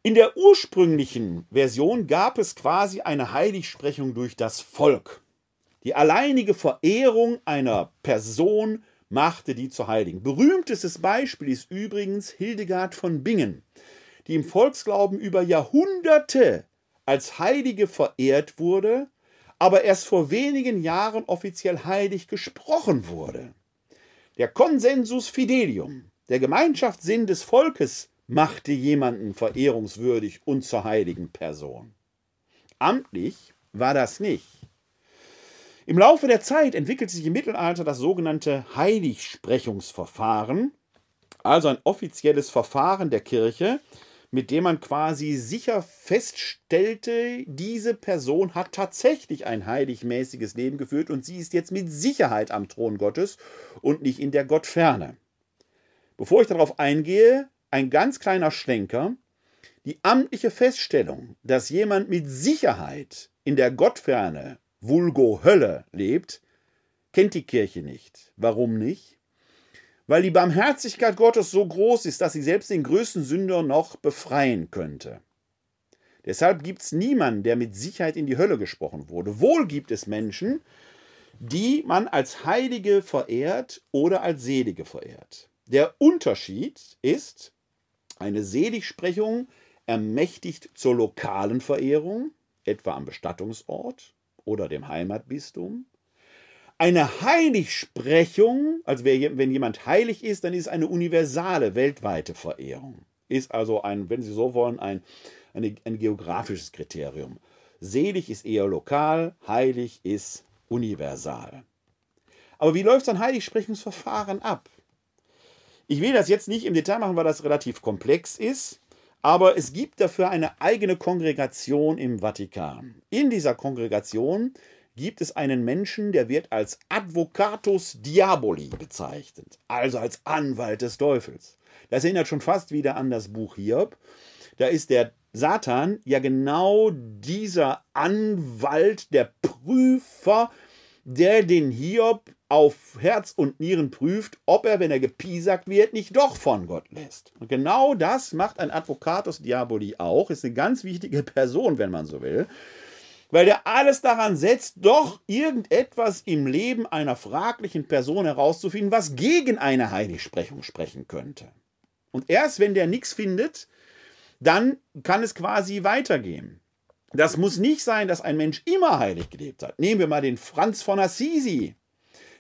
In der ursprünglichen Version gab es quasi eine Heiligsprechung durch das Volk. Die alleinige Verehrung einer Person machte die zur Heiligen. Berühmtestes Beispiel ist übrigens Hildegard von Bingen, die im Volksglauben über Jahrhunderte als Heilige verehrt wurde, aber erst vor wenigen Jahren offiziell heilig gesprochen wurde. Der Consensus Fidelium, der Gemeinschaftssinn des Volkes, machte jemanden verehrungswürdig und zur heiligen Person. Amtlich war das nicht. Im Laufe der Zeit entwickelte sich im Mittelalter das sogenannte Heiligsprechungsverfahren, also ein offizielles Verfahren der Kirche, mit dem man quasi sicher feststellte, diese Person hat tatsächlich ein heiligmäßiges Leben geführt und sie ist jetzt mit Sicherheit am Thron Gottes und nicht in der Gottferne. Bevor ich darauf eingehe, ein ganz kleiner Schlenker. Die amtliche Feststellung, dass jemand mit Sicherheit in der Gottferne vulgo Hölle lebt, kennt die Kirche nicht. Warum nicht? Weil die Barmherzigkeit Gottes so groß ist, dass sie selbst den größten Sünder noch befreien könnte. Deshalb gibt es niemanden, der mit Sicherheit in die Hölle gesprochen wurde. Wohl gibt es Menschen, die man als Heilige verehrt oder als Selige verehrt. Der Unterschied ist, eine Seligsprechung ermächtigt zur lokalen Verehrung, etwa am Bestattungsort, oder dem Heimatbistum. Eine Heiligsprechung, also wenn jemand heilig ist, dann ist es eine universale, weltweite Verehrung. Ist also ein, wenn Sie so wollen, ein, ein, ein geografisches Kriterium. Selig ist eher lokal, heilig ist universal. Aber wie läuft so ein Heiligsprechungsverfahren ab? Ich will das jetzt nicht im Detail machen, weil das relativ komplex ist. Aber es gibt dafür eine eigene Kongregation im Vatikan. In dieser Kongregation gibt es einen Menschen, der wird als Advocatus Diaboli bezeichnet, also als Anwalt des Teufels. Das erinnert schon fast wieder an das Buch Hiob. Da ist der Satan ja genau dieser Anwalt, der Prüfer, der den Hiob auf Herz und Nieren prüft, ob er, wenn er gepiesackt wird, nicht doch von Gott lässt. Und genau das macht ein Advocatus Diaboli auch, ist eine ganz wichtige Person, wenn man so will, weil der alles daran setzt, doch irgendetwas im Leben einer fraglichen Person herauszufinden, was gegen eine Heiligsprechung sprechen könnte. Und erst wenn der nichts findet, dann kann es quasi weitergehen. Das muss nicht sein, dass ein Mensch immer heilig gelebt hat. Nehmen wir mal den Franz von Assisi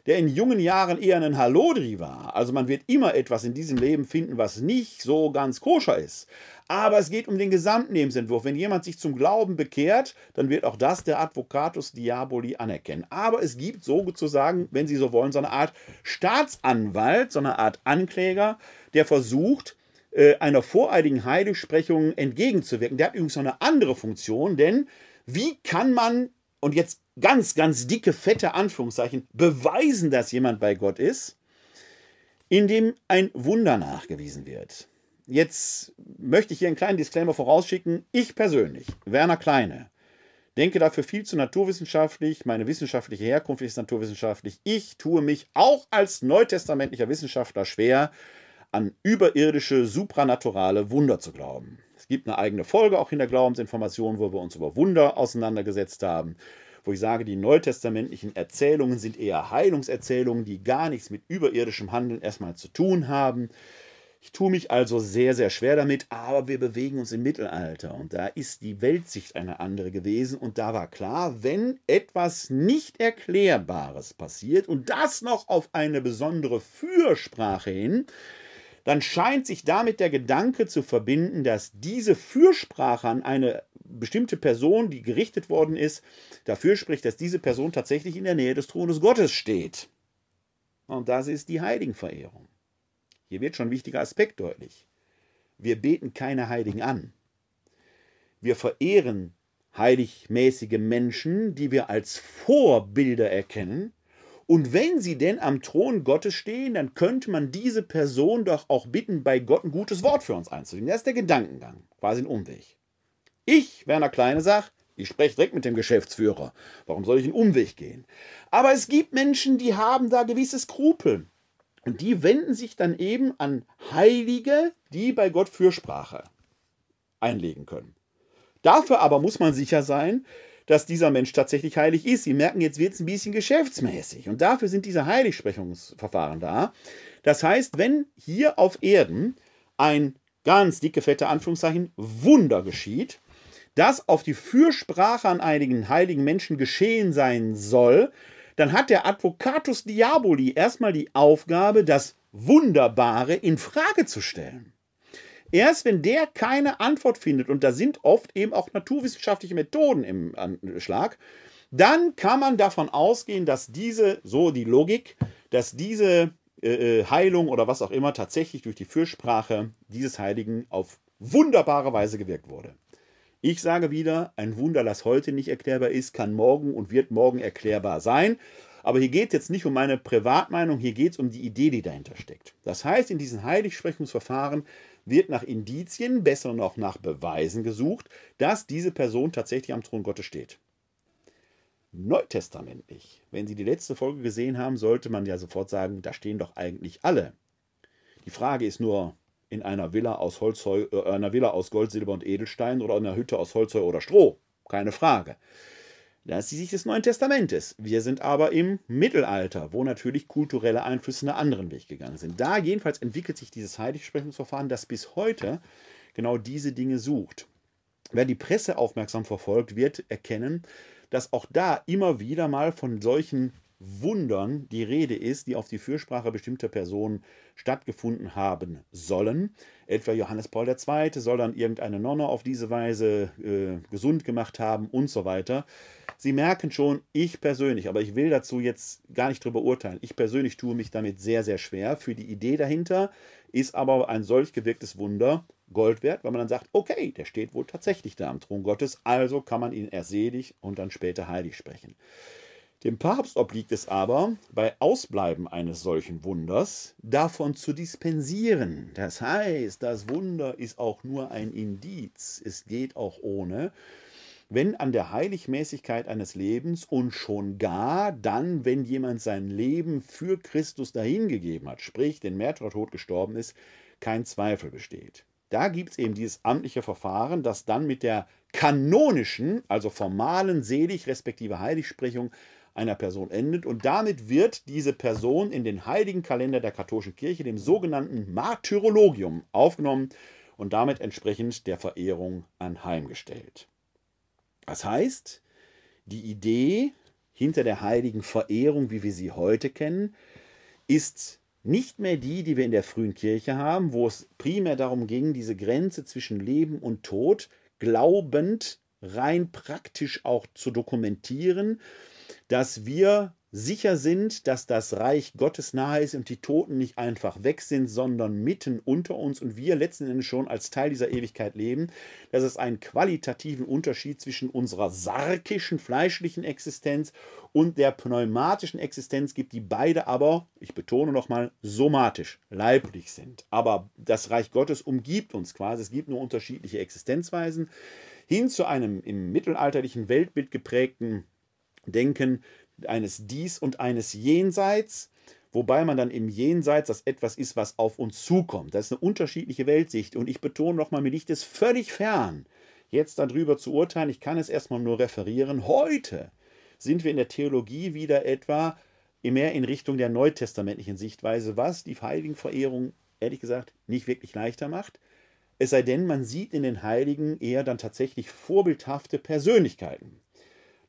der in jungen Jahren eher ein Halodri war. Also man wird immer etwas in diesem Leben finden, was nicht so ganz koscher ist. Aber es geht um den gesamten Lebensentwurf. Wenn jemand sich zum Glauben bekehrt, dann wird auch das der Advocatus Diaboli anerkennen. Aber es gibt sozusagen, wenn Sie so wollen, so eine Art Staatsanwalt, so eine Art Ankläger, der versucht, äh, einer voreiligen Heiligsprechung entgegenzuwirken. Der hat übrigens noch eine andere Funktion, denn wie kann man, und jetzt ganz, ganz dicke, fette Anführungszeichen beweisen, dass jemand bei Gott ist, indem ein Wunder nachgewiesen wird. Jetzt möchte ich hier einen kleinen Disclaimer vorausschicken. Ich persönlich, Werner Kleine, denke dafür viel zu naturwissenschaftlich. Meine wissenschaftliche Herkunft ist naturwissenschaftlich. Ich tue mich auch als neutestamentlicher Wissenschaftler schwer, an überirdische, supranaturale Wunder zu glauben. Es gibt eine eigene Folge auch in der Glaubensinformation, wo wir uns über Wunder auseinandergesetzt haben wo ich sage, die neutestamentlichen Erzählungen sind eher Heilungserzählungen, die gar nichts mit überirdischem Handeln erstmal zu tun haben. Ich tue mich also sehr, sehr schwer damit, aber wir bewegen uns im Mittelalter und da ist die Weltsicht eine andere gewesen und da war klar, wenn etwas nicht Erklärbares passiert und das noch auf eine besondere Fürsprache hin, dann scheint sich damit der Gedanke zu verbinden, dass diese Fürsprache an eine bestimmte Person, die gerichtet worden ist, dafür spricht, dass diese Person tatsächlich in der Nähe des Thrones Gottes steht. Und das ist die Heiligenverehrung. Hier wird schon ein wichtiger Aspekt deutlich. Wir beten keine Heiligen an. Wir verehren heiligmäßige Menschen, die wir als Vorbilder erkennen und wenn sie denn am Thron Gottes stehen, dann könnte man diese Person doch auch bitten, bei Gott ein gutes Wort für uns einzulegen. Das ist der Gedankengang, quasi ein Umweg. Ich, Werner Kleine, sage, ich spreche direkt mit dem Geschäftsführer. Warum soll ich einen Umweg gehen? Aber es gibt Menschen, die haben da gewisse Skrupel. Und die wenden sich dann eben an Heilige, die bei Gott Fürsprache einlegen können. Dafür aber muss man sicher sein, dass dieser Mensch tatsächlich heilig ist. Sie merken, jetzt wird es ein bisschen geschäftsmäßig. Und dafür sind diese Heiligsprechungsverfahren da. Das heißt, wenn hier auf Erden ein ganz dicke, fette Anführungszeichen Wunder geschieht, das auf die Fürsprache an einigen heiligen Menschen geschehen sein soll, dann hat der Advocatus Diaboli erstmal die Aufgabe, das Wunderbare in Frage zu stellen. Erst wenn der keine Antwort findet, und da sind oft eben auch naturwissenschaftliche Methoden im Anschlag, dann kann man davon ausgehen, dass diese, so die Logik, dass diese äh, äh, Heilung oder was auch immer tatsächlich durch die Fürsprache dieses Heiligen auf wunderbare Weise gewirkt wurde. Ich sage wieder, ein Wunder, das heute nicht erklärbar ist, kann morgen und wird morgen erklärbar sein. Aber hier geht es jetzt nicht um meine Privatmeinung, hier geht es um die Idee, die dahinter steckt. Das heißt, in diesen Heiligsprechungsverfahren wird nach Indizien, besser noch nach Beweisen gesucht, dass diese Person tatsächlich am Thron Gottes steht. Neutestamentlich, wenn Sie die letzte Folge gesehen haben, sollte man ja sofort sagen, da stehen doch eigentlich alle. Die Frage ist nur, in einer Villa aus Holzheu, äh, einer Villa aus Gold, Silber und Edelstein oder in einer Hütte aus Holzheu oder Stroh? Keine Frage. Das ist die Sicht des Neuen Testamentes. Wir sind aber im Mittelalter, wo natürlich kulturelle Einflüsse einen anderen Weg gegangen sind. Da jedenfalls entwickelt sich dieses Heiligsprechungsverfahren, das bis heute genau diese Dinge sucht. Wer die Presse aufmerksam verfolgt, wird erkennen, dass auch da immer wieder mal von solchen Wundern die Rede ist, die auf die Fürsprache bestimmter Personen stattgefunden haben sollen. Etwa Johannes Paul II. soll dann irgendeine Nonne auf diese Weise äh, gesund gemacht haben und so weiter. Sie merken schon, ich persönlich, aber ich will dazu jetzt gar nicht drüber urteilen, ich persönlich tue mich damit sehr, sehr schwer. Für die Idee dahinter ist aber ein solch gewirktes Wunder Gold wert, weil man dann sagt, okay, der steht wohl tatsächlich da am Thron Gottes, also kann man ihn erst selig und dann später heilig sprechen. Dem Papst obliegt es aber, bei Ausbleiben eines solchen Wunders davon zu dispensieren. Das heißt, das Wunder ist auch nur ein Indiz. Es geht auch ohne. Wenn an der Heiligmäßigkeit eines Lebens und schon gar dann, wenn jemand sein Leben für Christus dahingegeben hat, sprich den Märtyrertod gestorben ist, kein Zweifel besteht. Da gibt es eben dieses amtliche Verfahren, das dann mit der kanonischen, also formalen Selig respektive Heiligsprechung einer Person endet. Und damit wird diese Person in den heiligen Kalender der katholischen Kirche, dem sogenannten Martyrologium, aufgenommen und damit entsprechend der Verehrung anheimgestellt. Das heißt, die Idee hinter der heiligen Verehrung, wie wir sie heute kennen, ist nicht mehr die, die wir in der frühen Kirche haben, wo es primär darum ging, diese Grenze zwischen Leben und Tod glaubend rein praktisch auch zu dokumentieren dass wir sicher sind, dass das Reich Gottes nahe ist und die Toten nicht einfach weg sind, sondern mitten unter uns und wir letzten Endes schon als Teil dieser Ewigkeit leben, dass es einen qualitativen Unterschied zwischen unserer sarkischen, fleischlichen Existenz und der pneumatischen Existenz gibt, die beide aber, ich betone nochmal, somatisch, leiblich sind. Aber das Reich Gottes umgibt uns quasi, es gibt nur unterschiedliche Existenzweisen, hin zu einem im mittelalterlichen Weltbild geprägten Denken eines Dies und eines Jenseits, wobei man dann im Jenseits das etwas ist, was auf uns zukommt. Das ist eine unterschiedliche Weltsicht und ich betone nochmal, mir liegt es völlig fern, jetzt darüber zu urteilen. Ich kann es erstmal nur referieren. Heute sind wir in der Theologie wieder etwa mehr in Richtung der neutestamentlichen Sichtweise, was die Heiligenverehrung ehrlich gesagt nicht wirklich leichter macht. Es sei denn, man sieht in den Heiligen eher dann tatsächlich vorbildhafte Persönlichkeiten.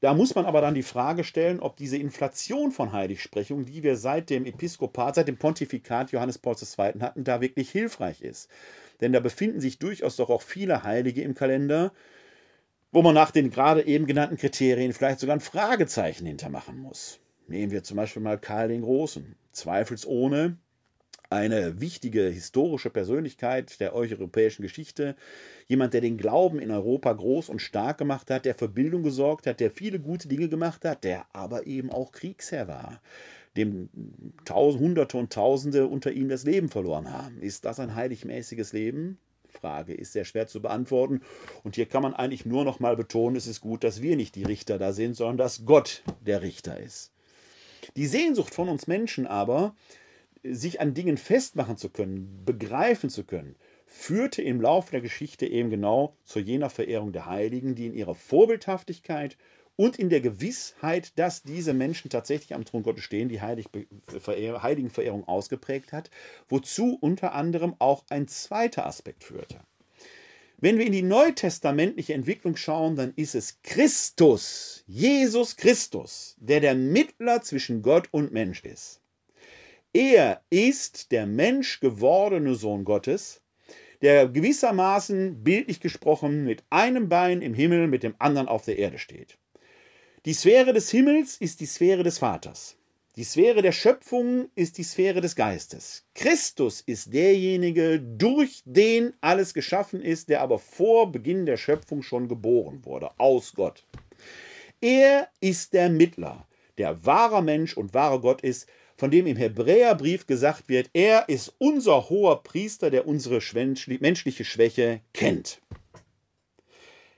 Da muss man aber dann die Frage stellen, ob diese Inflation von Heiligsprechung, die wir seit dem Episkopat, seit dem Pontifikat Johannes Pauls II. hatten, da wirklich hilfreich ist. Denn da befinden sich durchaus doch auch viele Heilige im Kalender, wo man nach den gerade eben genannten Kriterien vielleicht sogar ein Fragezeichen hintermachen muss. Nehmen wir zum Beispiel mal Karl den Großen. Zweifelsohne eine wichtige historische Persönlichkeit der europäischen Geschichte, jemand, der den Glauben in Europa groß und stark gemacht hat, der für Bildung gesorgt hat, der viele gute Dinge gemacht hat, der aber eben auch Kriegsherr war, dem Tausend, Hunderte und Tausende unter ihm das Leben verloren haben. Ist das ein heiligmäßiges Leben? Frage ist sehr schwer zu beantworten. Und hier kann man eigentlich nur noch mal betonen, es ist gut, dass wir nicht die Richter da sind, sondern dass Gott der Richter ist. Die Sehnsucht von uns Menschen aber, sich an Dingen festmachen zu können, begreifen zu können, führte im Laufe der Geschichte eben genau zu jener Verehrung der Heiligen, die in ihrer Vorbildhaftigkeit und in der Gewissheit, dass diese Menschen tatsächlich am Thron Gottes stehen, die Heiligenverehrung ausgeprägt hat, wozu unter anderem auch ein zweiter Aspekt führte. Wenn wir in die neutestamentliche Entwicklung schauen, dann ist es Christus, Jesus Christus, der der Mittler zwischen Gott und Mensch ist. Er ist der Mensch gewordene Sohn Gottes, der gewissermaßen bildlich gesprochen mit einem Bein im Himmel, mit dem anderen auf der Erde steht. Die Sphäre des Himmels ist die Sphäre des Vaters. Die Sphäre der Schöpfung ist die Sphäre des Geistes. Christus ist derjenige, durch den alles geschaffen ist, der aber vor Beginn der Schöpfung schon geboren wurde, aus Gott. Er ist der Mittler, der wahrer Mensch und wahrer Gott ist, von dem im Hebräerbrief gesagt wird, er ist unser hoher Priester, der unsere menschliche Schwäche kennt.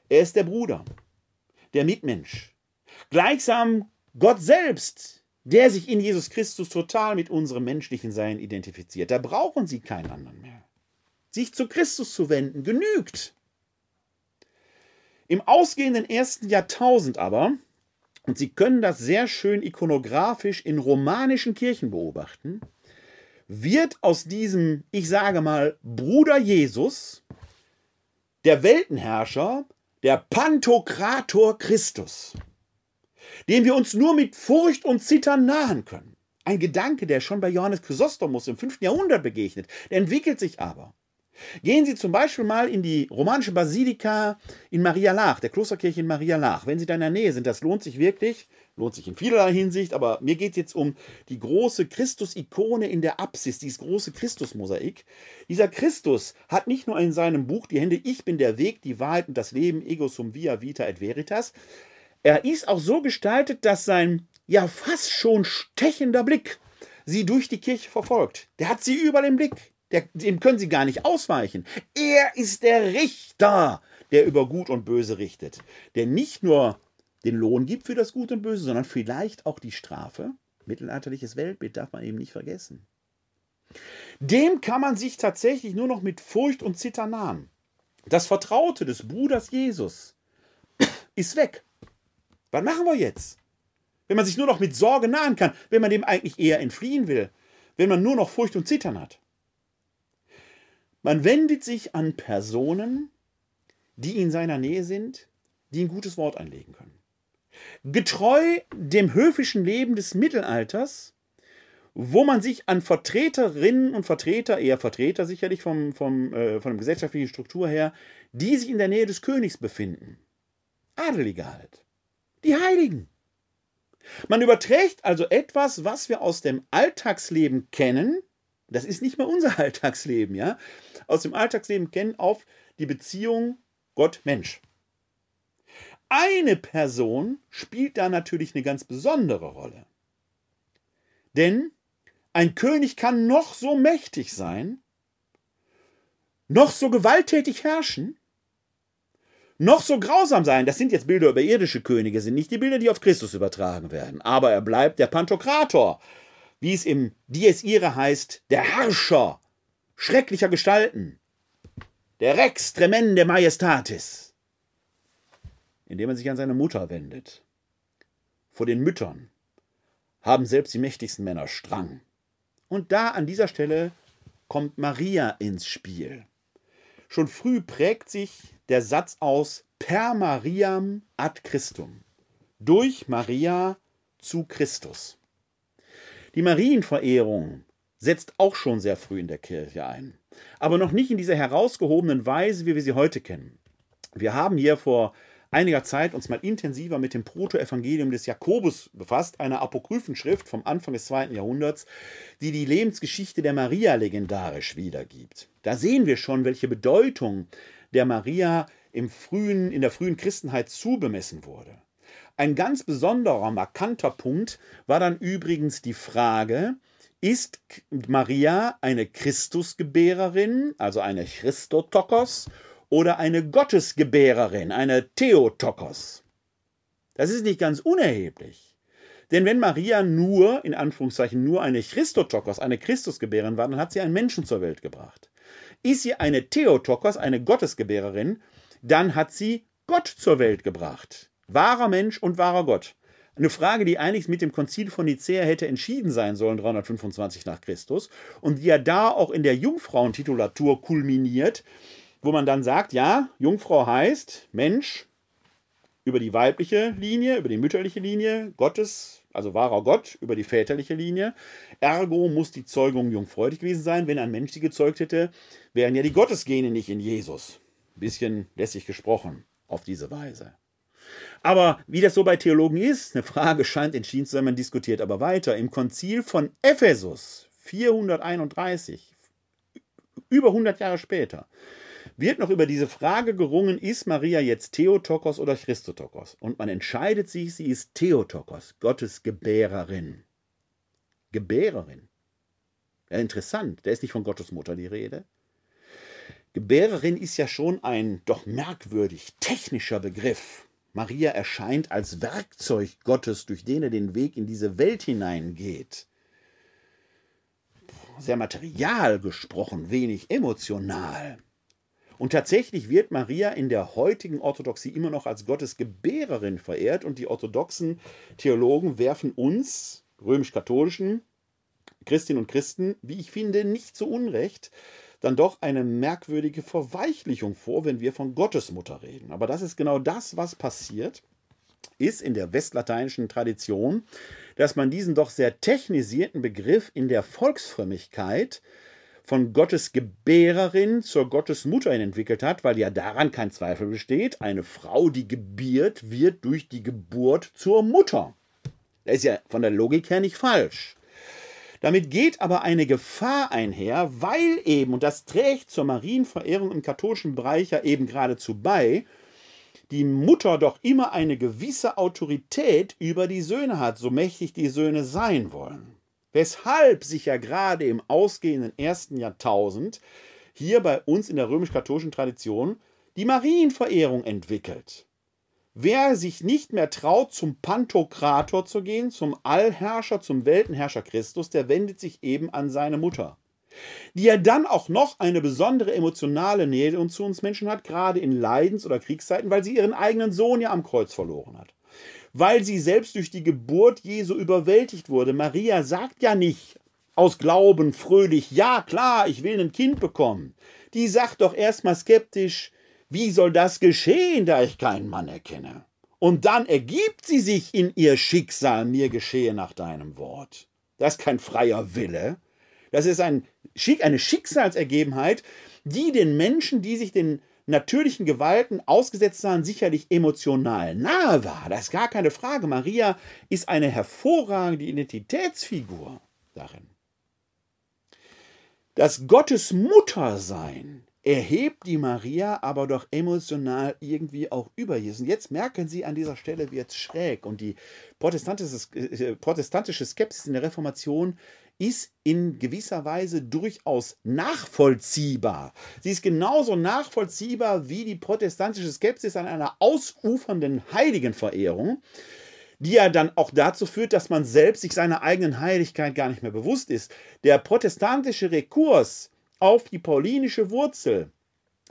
Er ist der Bruder, der Mitmensch, gleichsam Gott selbst, der sich in Jesus Christus total mit unserem menschlichen Sein identifiziert. Da brauchen sie keinen anderen mehr. Sich zu Christus zu wenden, genügt. Im ausgehenden ersten Jahrtausend aber und Sie können das sehr schön ikonografisch in romanischen Kirchen beobachten. Wird aus diesem, ich sage mal, Bruder Jesus der Weltenherrscher, der Pantokrator Christus, dem wir uns nur mit Furcht und Zittern nahen können. Ein Gedanke, der schon bei Johannes Chrysostomus im 5. Jahrhundert begegnet, der entwickelt sich aber. Gehen Sie zum Beispiel mal in die romanische Basilika in Maria Lach, der Klosterkirche in Maria Lach. Wenn Sie da in der Nähe sind, das lohnt sich wirklich, lohnt sich in vielerlei Hinsicht, aber mir geht es jetzt um die große Christus-Ikone in der Apsis, dieses große Christus-Mosaik. Dieser Christus hat nicht nur in seinem Buch die Hände Ich bin der Weg, die Wahrheit und das Leben, ego sum via vita et veritas, er ist auch so gestaltet, dass sein ja fast schon stechender Blick sie durch die Kirche verfolgt. Der hat sie über den Blick. Der, dem können sie gar nicht ausweichen. Er ist der Richter, der über Gut und Böse richtet. Der nicht nur den Lohn gibt für das Gut und Böse, sondern vielleicht auch die Strafe. Mittelalterliches Weltbild darf man eben nicht vergessen. Dem kann man sich tatsächlich nur noch mit Furcht und Zittern nahen. Das Vertraute des Bruders Jesus ist weg. Was machen wir jetzt? Wenn man sich nur noch mit Sorge nahen kann, wenn man dem eigentlich eher entfliehen will, wenn man nur noch Furcht und Zittern hat. Man wendet sich an Personen, die in seiner Nähe sind, die ein gutes Wort einlegen können. Getreu dem höfischen Leben des Mittelalters, wo man sich an Vertreterinnen und Vertreter, eher Vertreter sicherlich vom, vom, äh, von der gesellschaftlichen Struktur her, die sich in der Nähe des Königs befinden. Adelige halt. Die Heiligen. Man überträgt also etwas, was wir aus dem Alltagsleben kennen, das ist nicht mehr unser [laughs] Alltagsleben, ja, aus dem Alltagsleben kennen auf die Beziehung Gott-Mensch. Eine Person spielt da natürlich eine ganz besondere Rolle. Denn ein König kann noch so mächtig sein, noch so gewalttätig herrschen, noch so grausam sein. Das sind jetzt Bilder über irdische Könige, sind nicht die Bilder, die auf Christus übertragen werden. Aber er bleibt der Pantokrator, wie es im Dies Irae heißt, der Herrscher schrecklicher Gestalten, der Rex tremende Majestatis, indem er sich an seine Mutter wendet. Vor den Müttern haben selbst die mächtigsten Männer Strang. Und da an dieser Stelle kommt Maria ins Spiel. Schon früh prägt sich der Satz aus per Mariam ad Christum. Durch Maria zu Christus. Die Marienverehrung setzt auch schon sehr früh in der Kirche ein, aber noch nicht in dieser herausgehobenen Weise, wie wir sie heute kennen. Wir haben hier vor einiger Zeit uns mal intensiver mit dem Protoevangelium des Jakobus befasst, einer Apokryphenschrift vom Anfang des zweiten Jahrhunderts, die die Lebensgeschichte der Maria legendarisch wiedergibt. Da sehen wir schon, welche Bedeutung der Maria im frühen, in der frühen Christenheit zubemessen wurde. Ein ganz besonderer, markanter Punkt war dann übrigens die Frage, ist Maria eine Christusgebärerin, also eine Christotokos, oder eine Gottesgebärerin, eine Theotokos. Das ist nicht ganz unerheblich. Denn wenn Maria nur, in Anführungszeichen, nur eine Christotokos, eine Christusgebärerin war, dann hat sie einen Menschen zur Welt gebracht. Ist sie eine Theotokos, eine Gottesgebärerin, dann hat sie Gott zur Welt gebracht. Wahrer Mensch und wahrer Gott. Eine Frage, die eigentlich mit dem Konzil von Nicäa hätte entschieden sein sollen, 325 nach Christus, und die ja da auch in der Jungfrauentitulatur kulminiert, wo man dann sagt, ja, Jungfrau heißt Mensch über die weibliche Linie, über die mütterliche Linie, Gottes, also wahrer Gott, über die väterliche Linie. Ergo muss die Zeugung jungfräulich gewesen sein. Wenn ein Mensch sie gezeugt hätte, wären ja die Gottesgene nicht in Jesus. Bisschen lässig gesprochen auf diese Weise. Aber wie das so bei Theologen ist, eine Frage scheint entschieden zu sein, man diskutiert aber weiter. Im Konzil von Ephesus 431, über 100 Jahre später, wird noch über diese Frage gerungen, ist Maria jetzt Theotokos oder Christotokos? Und man entscheidet sich, sie ist Theotokos, Gottes Gebärerin. Gebärerin. Ja, interessant, da ist nicht von Gottes Mutter die Rede. Gebärerin ist ja schon ein doch merkwürdig technischer Begriff. Maria erscheint als Werkzeug Gottes, durch den er den Weg in diese Welt hineingeht. Sehr material gesprochen, wenig emotional. Und tatsächlich wird Maria in der heutigen Orthodoxie immer noch als Gottes Gebärerin verehrt und die orthodoxen Theologen werfen uns, römisch-katholischen Christinnen und Christen, wie ich finde, nicht zu Unrecht, dann doch eine merkwürdige Verweichlichung vor, wenn wir von Gottesmutter reden. Aber das ist genau das, was passiert ist in der westlateinischen Tradition, dass man diesen doch sehr technisierten Begriff in der Volksfrömmigkeit von Gottes Gebärerin zur Gottesmutterin entwickelt hat, weil ja daran kein Zweifel besteht, eine Frau, die gebiert, wird durch die Geburt zur Mutter. Das ist ja von der Logik her nicht falsch. Damit geht aber eine Gefahr einher, weil eben, und das trägt zur Marienverehrung im katholischen Bereich ja eben geradezu bei, die Mutter doch immer eine gewisse Autorität über die Söhne hat, so mächtig die Söhne sein wollen. Weshalb sich ja gerade im ausgehenden ersten Jahrtausend hier bei uns in der römisch-katholischen Tradition die Marienverehrung entwickelt. Wer sich nicht mehr traut, zum Pantokrator zu gehen, zum Allherrscher, zum Weltenherrscher Christus, der wendet sich eben an seine Mutter die ja dann auch noch eine besondere emotionale Nähe zu uns Menschen hat, gerade in Leidens- oder Kriegszeiten, weil sie ihren eigenen Sohn ja am Kreuz verloren hat. Weil sie selbst durch die Geburt Jesu überwältigt wurde. Maria sagt ja nicht aus Glauben fröhlich, ja klar, ich will ein Kind bekommen. Die sagt doch erstmal skeptisch, wie soll das geschehen, da ich keinen Mann erkenne? Und dann ergibt sie sich in ihr Schicksal, mir geschehe nach deinem Wort. Das ist kein freier Wille, das ist ein, eine Schicksalsergebenheit, die den Menschen, die sich den natürlichen Gewalten ausgesetzt waren, sicherlich emotional nahe war. Das ist gar keine Frage. Maria ist eine hervorragende Identitätsfigur darin. Das Gottes Muttersein erhebt die Maria aber doch emotional irgendwie auch über Jesus. Und jetzt merken Sie, an dieser Stelle wird es schräg. Und die protestantische, äh, protestantische Skepsis in der Reformation ist in gewisser Weise durchaus nachvollziehbar. Sie ist genauso nachvollziehbar wie die protestantische Skepsis an einer ausufernden Heiligenverehrung, die ja dann auch dazu führt, dass man selbst sich seiner eigenen Heiligkeit gar nicht mehr bewusst ist. Der protestantische Rekurs auf die paulinische Wurzel,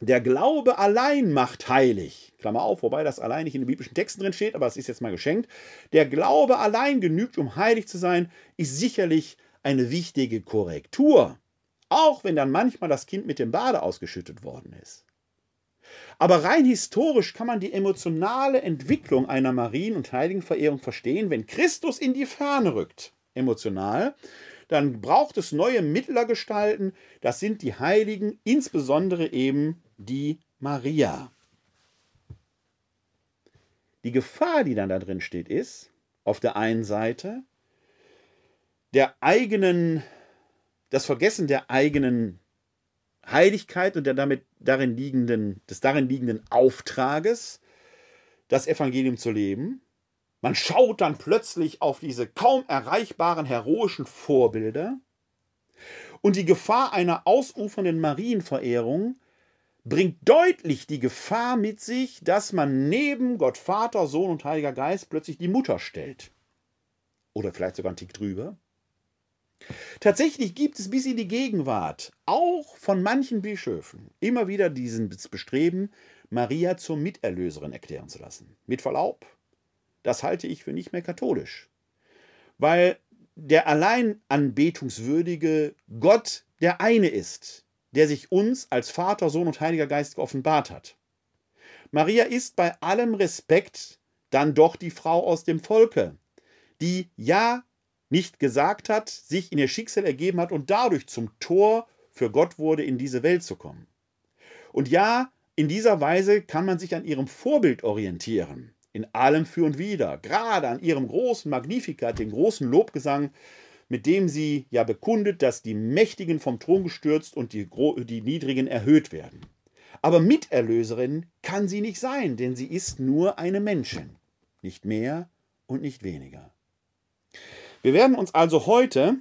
der Glaube allein macht heilig. Klammer auf, wobei das allein nicht in den biblischen Texten drin steht, aber es ist jetzt mal geschenkt. Der Glaube allein genügt, um heilig zu sein, ist sicherlich eine wichtige Korrektur, auch wenn dann manchmal das Kind mit dem Bade ausgeschüttet worden ist. Aber rein historisch kann man die emotionale Entwicklung einer Marien- und Heiligenverehrung verstehen, wenn Christus in die Ferne rückt, emotional, dann braucht es neue Mittlergestalten, das sind die Heiligen, insbesondere eben die Maria. Die Gefahr, die dann da drin steht, ist, auf der einen Seite, der eigenen, das Vergessen der eigenen Heiligkeit und der damit darin liegenden, des darin liegenden Auftrages, das Evangelium zu leben. Man schaut dann plötzlich auf diese kaum erreichbaren heroischen Vorbilder und die Gefahr einer ausufernden Marienverehrung bringt deutlich die Gefahr mit sich, dass man neben Gott Vater, Sohn und Heiliger Geist plötzlich die Mutter stellt. Oder vielleicht sogar einen Tick drüber. Tatsächlich gibt es bis in die Gegenwart, auch von manchen Bischöfen, immer wieder diesen Bestreben, Maria zur Miterlöserin erklären zu lassen. Mit Verlaub, das halte ich für nicht mehr katholisch. Weil der allein anbetungswürdige Gott der eine ist, der sich uns als Vater, Sohn und Heiliger Geist geoffenbart hat. Maria ist bei allem Respekt dann doch die Frau aus dem Volke, die ja nicht gesagt hat, sich in ihr Schicksal ergeben hat und dadurch zum Tor für Gott wurde, in diese Welt zu kommen. Und ja, in dieser Weise kann man sich an ihrem Vorbild orientieren, in allem für und wider, gerade an ihrem großen Magnificat, dem großen Lobgesang, mit dem sie ja bekundet, dass die Mächtigen vom Thron gestürzt und die, die Niedrigen erhöht werden. Aber Miterlöserin kann sie nicht sein, denn sie ist nur eine Menschin, nicht mehr und nicht weniger. Wir werden uns also heute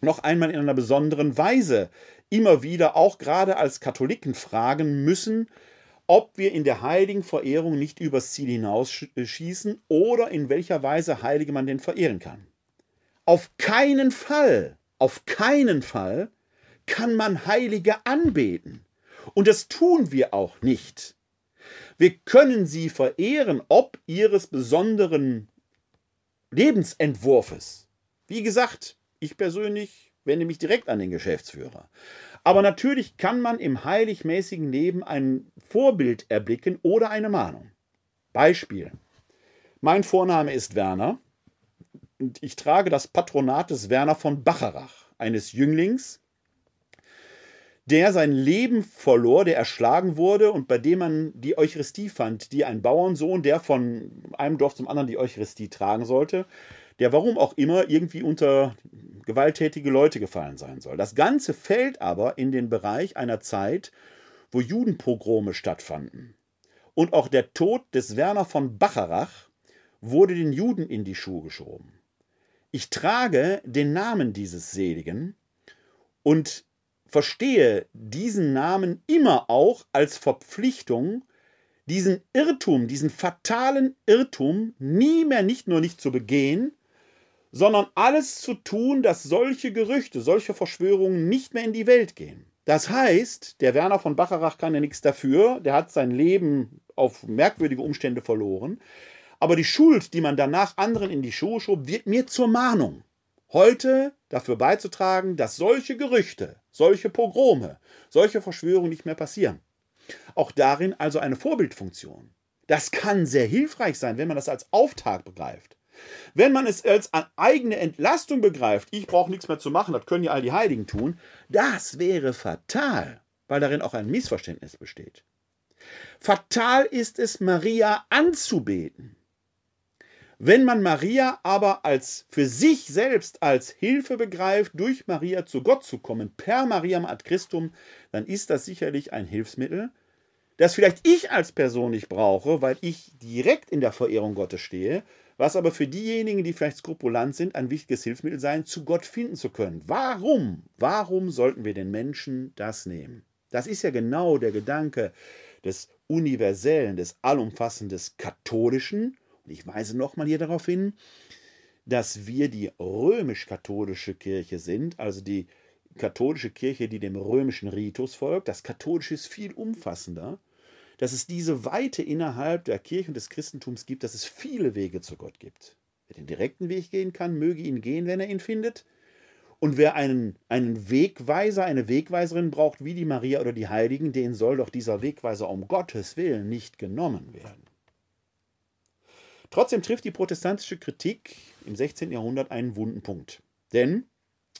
noch einmal in einer besonderen Weise immer wieder auch gerade als Katholiken fragen müssen, ob wir in der heiligen Verehrung nicht übers Ziel hinausschießen oder in welcher Weise Heilige man denn verehren kann. Auf keinen Fall, auf keinen Fall kann man Heilige anbeten. Und das tun wir auch nicht. Wir können sie verehren, ob ihres besonderen Lebensentwurfs. Wie gesagt, ich persönlich wende mich direkt an den Geschäftsführer. Aber natürlich kann man im heiligmäßigen Leben ein Vorbild erblicken oder eine Mahnung. Beispiel. Mein Vorname ist Werner und ich trage das Patronat des Werner von Bacharach, eines Jünglings, der sein Leben verlor, der erschlagen wurde und bei dem man die Eucharistie fand, die ein Bauernsohn, der von einem Dorf zum anderen die Eucharistie tragen sollte, der warum auch immer irgendwie unter gewalttätige Leute gefallen sein soll. Das Ganze fällt aber in den Bereich einer Zeit, wo Judenpogrome stattfanden. und auch der Tod des Werner von Bacharach wurde den Juden in die Schuhe geschoben. Ich trage den Namen dieses Seligen und verstehe diesen Namen immer auch als Verpflichtung, diesen Irrtum, diesen fatalen Irrtum nie mehr nicht nur nicht zu begehen, sondern alles zu tun, dass solche Gerüchte, solche Verschwörungen nicht mehr in die Welt gehen. Das heißt, der Werner von Bacharach kann ja nichts dafür, der hat sein Leben auf merkwürdige Umstände verloren. Aber die Schuld, die man danach anderen in die Schuhe schob, wird mir zur Mahnung. Heute dafür beizutragen, dass solche Gerüchte, solche Pogrome, solche Verschwörungen nicht mehr passieren. Auch darin also eine Vorbildfunktion. Das kann sehr hilfreich sein, wenn man das als Auftakt begreift. Wenn man es als eigene Entlastung begreift, ich brauche nichts mehr zu machen, das können ja all die Heiligen tun, das wäre fatal, weil darin auch ein Missverständnis besteht. Fatal ist es, Maria anzubeten. Wenn man Maria aber als für sich selbst als Hilfe begreift, durch Maria zu Gott zu kommen, per Mariam ad Christum, dann ist das sicherlich ein Hilfsmittel, das vielleicht ich als Person nicht brauche, weil ich direkt in der Verehrung Gottes stehe, was aber für diejenigen, die vielleicht skrupulant sind, ein wichtiges Hilfsmittel sein, zu Gott finden zu können. Warum? Warum sollten wir den Menschen das nehmen? Das ist ja genau der Gedanke des universellen, des allumfassenden, katholischen und ich weise nochmal hier darauf hin, dass wir die römisch-katholische Kirche sind, also die katholische Kirche, die dem römischen Ritus folgt. Das katholische ist viel umfassender, dass es diese Weite innerhalb der Kirche und des Christentums gibt, dass es viele Wege zu Gott gibt. Wer den direkten Weg gehen kann, möge ihn gehen, wenn er ihn findet. Und wer einen, einen Wegweiser, eine Wegweiserin braucht, wie die Maria oder die Heiligen, den soll doch dieser Wegweiser um Gottes Willen nicht genommen werden. Trotzdem trifft die protestantische Kritik im 16. Jahrhundert einen wunden Punkt. Denn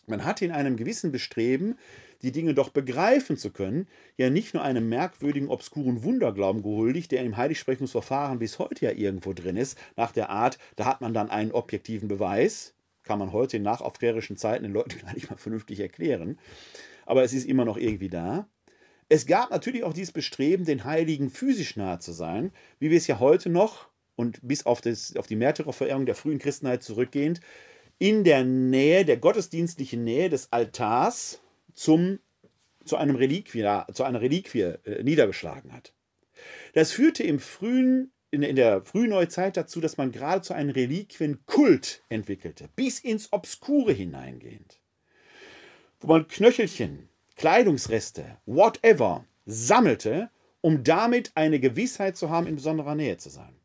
man hat in einem gewissen Bestreben, die Dinge doch begreifen zu können, ja nicht nur einem merkwürdigen, obskuren Wunderglauben gehuldigt, der im Heiligsprechungsverfahren bis heute ja irgendwo drin ist, nach der Art, da hat man dann einen objektiven Beweis, kann man heute in nachaufklärischen Zeiten den Leuten [laughs] gar nicht mal vernünftig erklären, aber es ist immer noch irgendwie da. Es gab natürlich auch dieses Bestreben, den Heiligen physisch nahe zu sein, wie wir es ja heute noch und bis auf, das, auf die Märtyrerverehrung der frühen Christenheit zurückgehend, in der Nähe, der gottesdienstlichen Nähe des Altars zum, zu, einem Reliquie, zu einer Reliquie äh, niedergeschlagen hat. Das führte im frühen, in, in der Frühneuzeit dazu, dass man geradezu einen Reliquienkult entwickelte, bis ins Obskure hineingehend. Wo man Knöchelchen, Kleidungsreste, whatever, sammelte, um damit eine Gewissheit zu haben, in besonderer Nähe zu sein.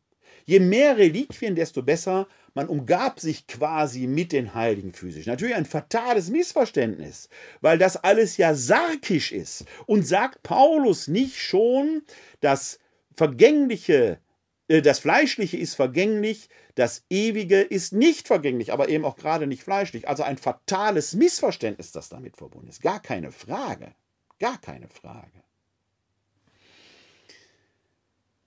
Je mehr Reliquien, desto besser. Man umgab sich quasi mit den Heiligen physisch. Natürlich ein fatales Missverständnis, weil das alles ja sarkisch ist. Und sagt Paulus nicht schon, das Vergängliche, äh, das Fleischliche ist vergänglich, das Ewige ist nicht vergänglich, aber eben auch gerade nicht fleischlich. Also ein fatales Missverständnis, das damit verbunden ist. Gar keine Frage. Gar keine Frage.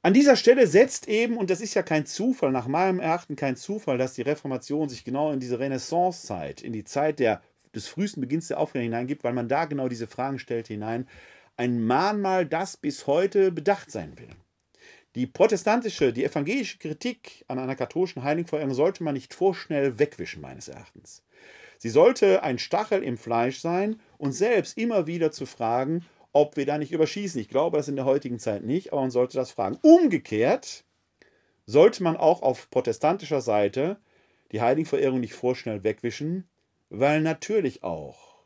An dieser Stelle setzt eben, und das ist ja kein Zufall, nach meinem Erachten kein Zufall, dass die Reformation sich genau in diese Renaissancezeit, in die Zeit der, des frühesten Beginns der Aufklärung hineingibt, weil man da genau diese Fragen stellt hinein. Ein Mahnmal, das bis heute bedacht sein will. Die protestantische, die evangelische Kritik an einer katholischen Heiligenverehrung sollte man nicht vorschnell wegwischen, meines Erachtens. Sie sollte ein Stachel im Fleisch sein und selbst immer wieder zu fragen, ob wir da nicht überschießen. Ich glaube das in der heutigen Zeit nicht, aber man sollte das fragen. Umgekehrt sollte man auch auf protestantischer Seite die Heiligenverehrung nicht vorschnell wegwischen, weil natürlich auch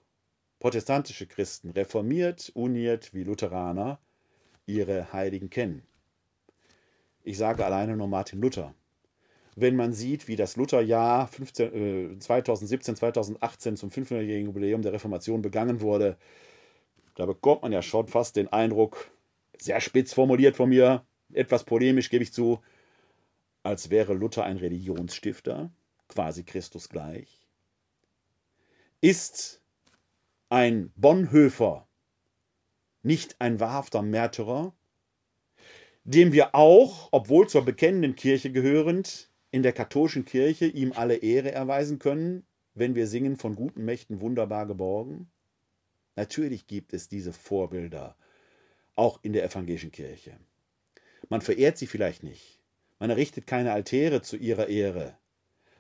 protestantische Christen, reformiert, uniert wie Lutheraner, ihre Heiligen kennen. Ich sage alleine nur Martin Luther. Wenn man sieht, wie das Lutherjahr 15, äh, 2017, 2018 zum 500-jährigen Jubiläum der Reformation begangen wurde, da bekommt man ja schon fast den Eindruck, sehr spitz formuliert von mir, etwas polemisch gebe ich zu, als wäre Luther ein Religionsstifter, quasi Christus gleich. Ist ein Bonhoeffer nicht ein wahrhafter Märtyrer, dem wir auch, obwohl zur bekennenden Kirche gehörend, in der katholischen Kirche ihm alle Ehre erweisen können, wenn wir singen von guten Mächten wunderbar geborgen? Natürlich gibt es diese Vorbilder, auch in der evangelischen Kirche. Man verehrt sie vielleicht nicht. Man errichtet keine Altäre zu ihrer Ehre.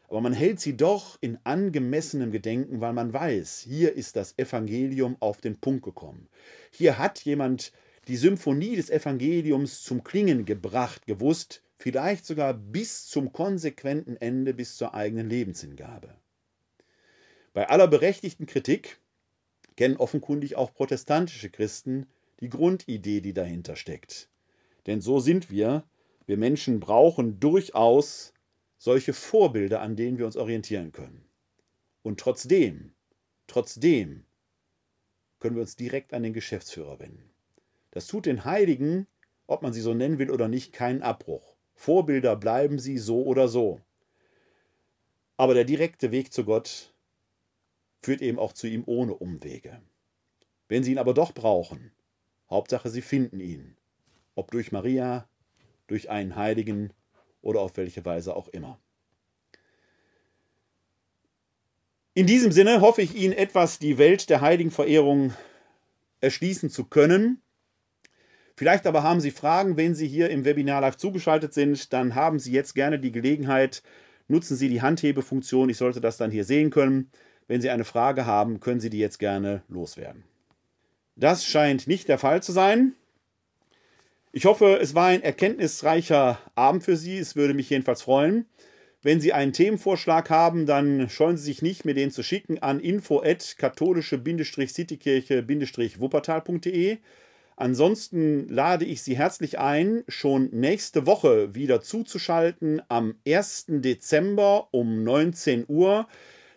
Aber man hält sie doch in angemessenem Gedenken, weil man weiß, hier ist das Evangelium auf den Punkt gekommen. Hier hat jemand die Symphonie des Evangeliums zum Klingen gebracht, gewusst, vielleicht sogar bis zum konsequenten Ende, bis zur eigenen Lebenshingabe. Bei aller berechtigten Kritik kennen offenkundig auch protestantische Christen die Grundidee, die dahinter steckt. Denn so sind wir, wir Menschen brauchen durchaus solche Vorbilder, an denen wir uns orientieren können. Und trotzdem, trotzdem können wir uns direkt an den Geschäftsführer wenden. Das tut den Heiligen, ob man sie so nennen will oder nicht, keinen Abbruch. Vorbilder bleiben sie so oder so. Aber der direkte Weg zu Gott führt eben auch zu ihm ohne Umwege. Wenn Sie ihn aber doch brauchen, Hauptsache Sie finden ihn, ob durch Maria, durch einen Heiligen oder auf welche Weise auch immer. In diesem Sinne hoffe ich Ihnen etwas die Welt der Heiligenverehrung erschließen zu können. Vielleicht aber haben Sie Fragen, wenn Sie hier im Webinar live zugeschaltet sind, dann haben Sie jetzt gerne die Gelegenheit, nutzen Sie die Handhebefunktion, ich sollte das dann hier sehen können. Wenn Sie eine Frage haben, können Sie die jetzt gerne loswerden. Das scheint nicht der Fall zu sein. Ich hoffe, es war ein erkenntnisreicher Abend für Sie. Es würde mich jedenfalls freuen. Wenn Sie einen Themenvorschlag haben, dann scheuen Sie sich nicht, mir den zu schicken an info-katholische-citykirche-wuppertal.de. Ansonsten lade ich Sie herzlich ein, schon nächste Woche wieder zuzuschalten am 1. Dezember um 19 Uhr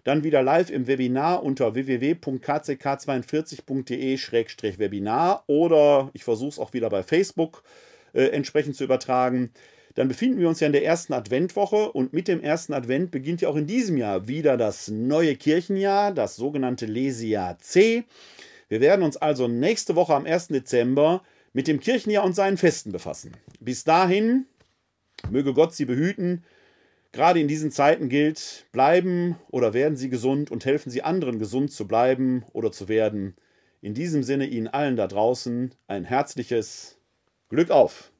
dann wieder live im Webinar unter www.kck42.de-webinar oder ich versuche es auch wieder bei Facebook äh, entsprechend zu übertragen. Dann befinden wir uns ja in der ersten Adventwoche und mit dem ersten Advent beginnt ja auch in diesem Jahr wieder das neue Kirchenjahr, das sogenannte Lesejahr C. Wir werden uns also nächste Woche am 1. Dezember mit dem Kirchenjahr und seinen Festen befassen. Bis dahin möge Gott Sie behüten, Gerade in diesen Zeiten gilt, bleiben oder werden Sie gesund und helfen Sie anderen gesund zu bleiben oder zu werden. In diesem Sinne Ihnen allen da draußen ein herzliches Glück auf!